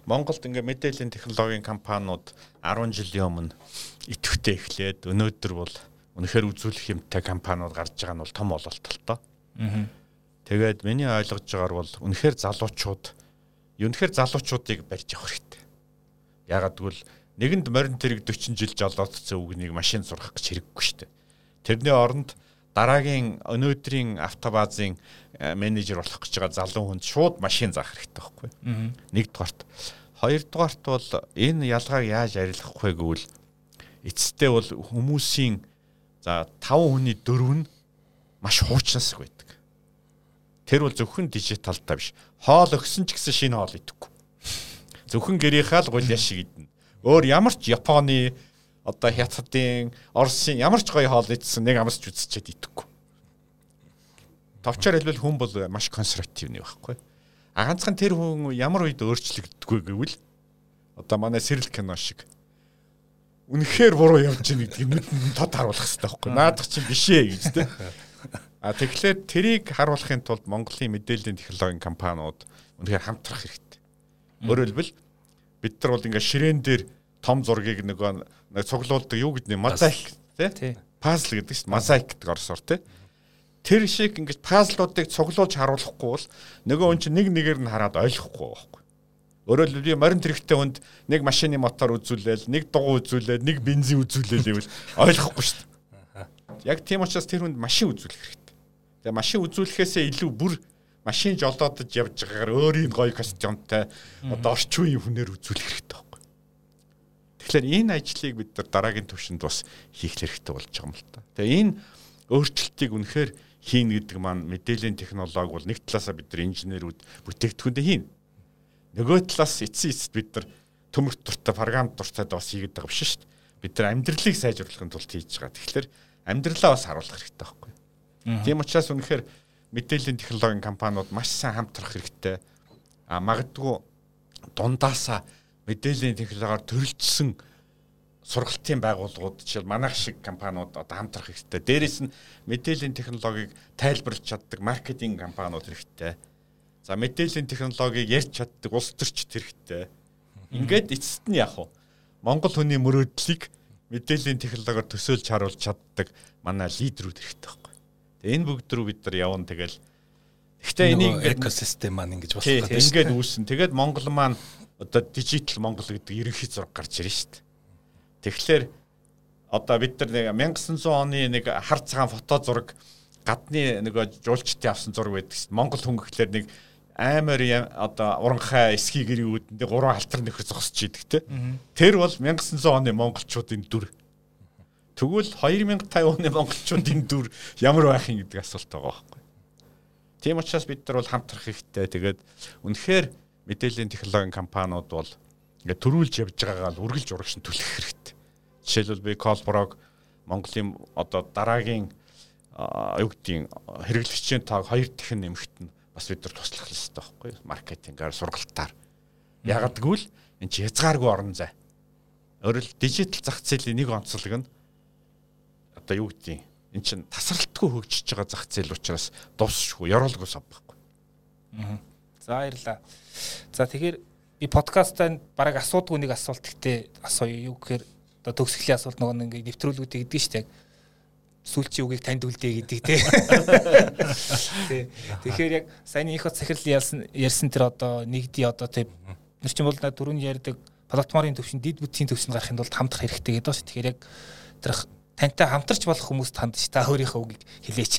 Монголд ингээ мэдээллийн технологийн компаниуд 10 жилийн өмнө идэвхтэй эхлээд өнөөдөр бол үнэхээр үзүүлэх юмтай компаниуд гарч байгаа нь бол том ололтолтой. Аа. Тэгээд миний ойлгож байгаагаар бол үнэхээр залуучууд үнэхээр залуучуудыг барьж явах хэрэгтэй. Ягаад гэвэл нэгэнд морин тэрэг 40 жил жолоодсон үгнийг машин сурах гэж хэрэггүй шүү дээ. Тэрний оронд дараагийн өнөөдрийн автобазын э, менежер болох гэж байгаа залуу хүнд шууд машин заах хэрэгтэй байхгүй. Нэгдүгээрт. Хоёрдугаарт бол энэ ялгааг яаж арилгах вэ гэвэл эцэстээ бол хүмүүсийн за 5 хүний дөрөв нь маш хуучнаас байдаг. Тэр бол зөвхөн дижиталтай биш. Хоол өгсөн ч гэсэн шинэ хоол идэхгүй. Зөвхөн гэрийнхаа л гуляа шиг идэнэ. Өөр ямар ч Японы одоо хятадын Оросын ямар ч гоё хоол идсэн нэг амсч үзчихэд идэхгүй. Товчоор хэлбэл хүн бол маш консерватив нэг байхгүй. А ганцхан тэр хүн ямар үед өөрчлөгддөггүй гэвэл одоо манай сэрэл кино шиг үнэхээр буруу явж байгаа гэдгийг тод харуулах хэрэгтэй байхгүй. Наадах чинь биш ээ гэж тийм. А тэгэхээр тэрийг харуулахын тулд Монголын мэдээллийн технологийн компаниуд үнэхээр хамтрах хэрэгтэй. Өөрөөр хэлбэл бид нар бол ингээ ширээн дээр том зургийг нөгөө нэг цуглуулдаг юу гэдэг нь мозаик тий пазл гэдэг чинь мозаик гэдэг орсоор тий тэр шиг ингэж пазлуудыг цуглуулж харуулахгүй бол нөгөө хүн чинь нэг нэгээр нь хараад ойлгохгүй байхгүй. Өөрөөр хэлбэл би морин тэрэгтэй хүнд нэг машины мотор үзүүлээл, нэг дугуй үзүүлээл, нэг бензин үзүүлээл гэвэл ойлгохгүй шүү дээ. Яг тийм учраас тэр хүнд машин үзүүлэх хэрэгтэй. Тэгээ машин үзүүлэхээсээ илүү бүр машин жолоодож явж байгаагаар өөрийн гоё костюмтай одоо орчин үеийн хүнээр үзүүлэх хэрэгтэй. Тэгэхээр энэ ажлыг бид нар дараагийн төвшөнд бас хийх хэрэгтэй болж байгаа юм л та. Тэгээ энэ өөрчлөлтийг үнэхээр хийн гэдэг маань мэдээллийн технологи бол нэг талаасаа бид нар инженерүүд бүтээгдэхүүндээ хийн. Нөгөө талаас эцсийн эцэд бид нар төмөрт дуртай програм дуртай бас хийгээд байгаа биш шүү дээ. Бид нар амьдралыг сайжруулахын тулд хийж байгаа. Тэгэхээр амьдралаа бас харуулах хэрэгтэй байхгүй. Тийм учраас үнэхээр мэдээллийн технологийн компаниуд маш сайн хамтрах хэрэгтэй. А магадгүй дундаасаа мэдээллийн технологиор төрөлжсөн сургалтын байгууллагууд жишээл манайх шиг компаниуд одоо хамтрах хэрэгтэй. Дээрээс нь мэдээллийн технологиг тайлбарлаж чаддаг маркетинг компаниуд хэрэгтэй. За мэдээллийн технологиг ярьж чаддаг улс төрчд хэрэгтэй. Ингээд эцэст нь яг уу Монгол хүний мөрөөдлийг мэдээллийн технологиор төсөөлж харуулж чаддаг манай лидерүүд хэрэгтэй байна. Тэгээ энэ бүгд рүү бид нар явна тэгэл Гэхдээ энийг экосистем маань ингэж болох гэдэг. Ингээд үүсэн. Тэгээд Монгол маань одоо дижитал Монгол гэдэг ерөнхий зураг гарч ирж штт. Тэгэхээр одоо бид нар нэг 1900 оны нэг хар цагаан фото зураг гадны нөгөө жуулчдын авсан зураг байдаг штт. Монгол хүн гэхлээр нэг амар одоо уранхай эсхий гэрийн үүдэндээ гурван алтар нөхөр зогсож идэг те. Тэр бол 1900 оны монголчуудын дүр. Тэгвэл 2050 оны монголчуудын дүр ямар байх юм гэдэг асуулт байгаа байхгүй. Тийм учраас бид нар бол хамтрах хэрэгтэй. Тэгээд үнэхээр мэдээллийн технологийн компаниуд бол ингээд төрүүлж явж байгаагаа л үргэлж урагшин түлхэх хэрэгтэй. Жишээлбэл би Колборог Монголын одоо дараагийн юу гэдгийг хэрэглэгчийн тааг хоёр дахин нэмэхэд нь бас бид нар туслах хэрэгтэй байхгүй маркетингаар сургалтаар. Ягаад гэвэл энэ чи хязгааргүй орон зай. Өөрөлд дижитал зах зээлийн нэг онцлог нь одоо юу гэдгийг эн чин тасралтгүй хөгжиж байгаа зах зээл учраас дуусшгүй ёроолгүй сав байхгүй. Аа. За баярлаа. За тэгэхээр би подкастаа бараг асуудгүй нэг асуулт гэхдээ асууя юу гэхээр одоо төгсгөлийн асуулт нөгөө нэг нэвтрүүлгүүдийг гэдэг нь шүү дээ сүүлчийн үгийг танд үлдээ гэдэг тий. Тэгэхээр яг сайн их хот сахирал ялсан ярьсан тэр одоо нэгдий одоо тий нэр чинь бол дөрөв ярьдаг платформын төвшин дид бүтцийн төвшин гарахын тулд хамтрах хэрэгтэй гэдэг ба ш. Тэгэхээр яг тэр тантай хамтарч болох хүмүүст танд ш та өөрийнхөө үгийг хэлээч.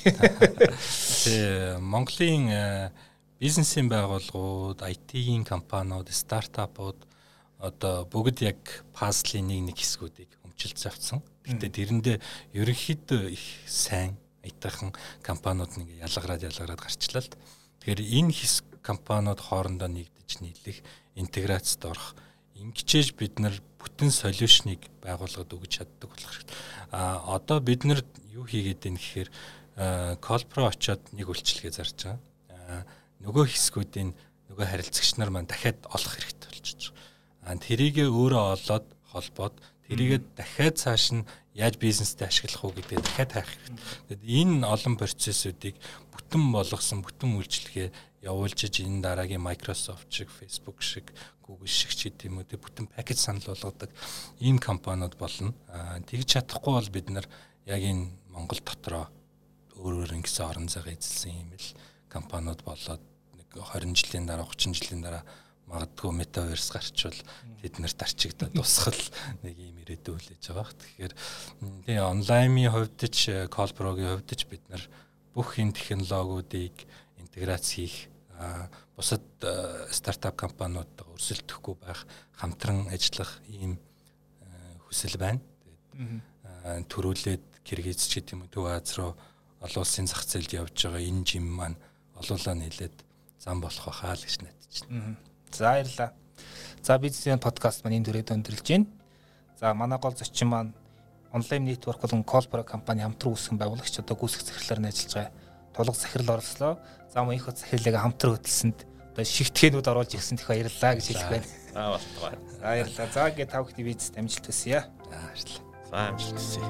Тэ Монголын э, бизнесийн байгууллагууд, IT-ийн компаниуд, стартапууд одоо бүгд яг пазлын нэг нэг хэсгүүдийг өмчилж авцсан. Гэтэ тэрэндээ ерөнхийдөө их сайн аятайхан компаниуд нэг ялгараад ялгараад гарчлаа л. Тэгэхээр энэ хэсэг компаниуд хоорондоо нэгдэж нийлэх, интеграцид орох ингэчээж бид нар бүтэн солиушныг байгуулгад өгч чаддаг болох хэрэгтэй. А одоо бид нар юу хийгээд байна гэхээр Колпро очоод нэг үйлчлэгээ зарж байгаа. Нөгөө хэсгүүдийн нөгөө харилцагч нар маань дахиад олох хэрэгтэй болчихж байгаа. А тэрийгээ өөрөө олоод холбоод тэрийгээ дахиад цааш нь яаж бизнестэй ашиглах уу гэдгээ дахиад хайх хэрэгтэй. Тэгэд энэ олон процессүүдийг бүтэн болгосон бүтэн үйлчлэгээ явуулж энэ дараагийн Microsoft шиг, Facebook шиг, Google шиг ч гэдэг юм уу тэг бүтэн пакэж санал болгодог ийм компаниуд болно. А тэгж чадахгүй бол бид нар яг энэ Монгол дотроо өөр өөр ингэсэн орон зайгаа эзэлсэн юм л компаниуд болоод 20 жилийн дараа 30 жилийн дараа магадгүй метаверс гарчвал тэд нарт арчигдаад тусгал нэг юм ирээдүй хүлээж байгаа. Тэгэхээр тийм онлайнын хувьд ч колпрогийн хувьд ч бид нар бүх энэ технологиудыг интеграц хийх бусад стартап компаниудаа өрсөлдөхгүй байх, хамтран ажиллах ийм хүсэл байна. Тэгээд төрүүлээд Киргиз ч гэдэг юм уу Төв Аз руу олон улсын зах зээлд явж байгаа энэ жим маань олуулаа нийлээд зам болох байхаа л гэж найдаж байна. За баярлалаа. За бизнесийн подкаст маань энэ төрөйд өндөрлж байна. За манай гол зочин маань онлайн нэтворк болон Колпро компани хамтран үүсгэн байгуулагч одоо гүйцэх захирлаар ажиллаж байгаа тулга захирал орлоо. За мөн их захирлыг хамтран хөтөлсөнд одоо шигтгээнүүд оруулж ирсэн их баярлалаа гэж хэлэх байна. За баярлалаа. За ингээд тав ихний бизнес амжилт хүсье. За баярлалаа. За амжилт хүсье.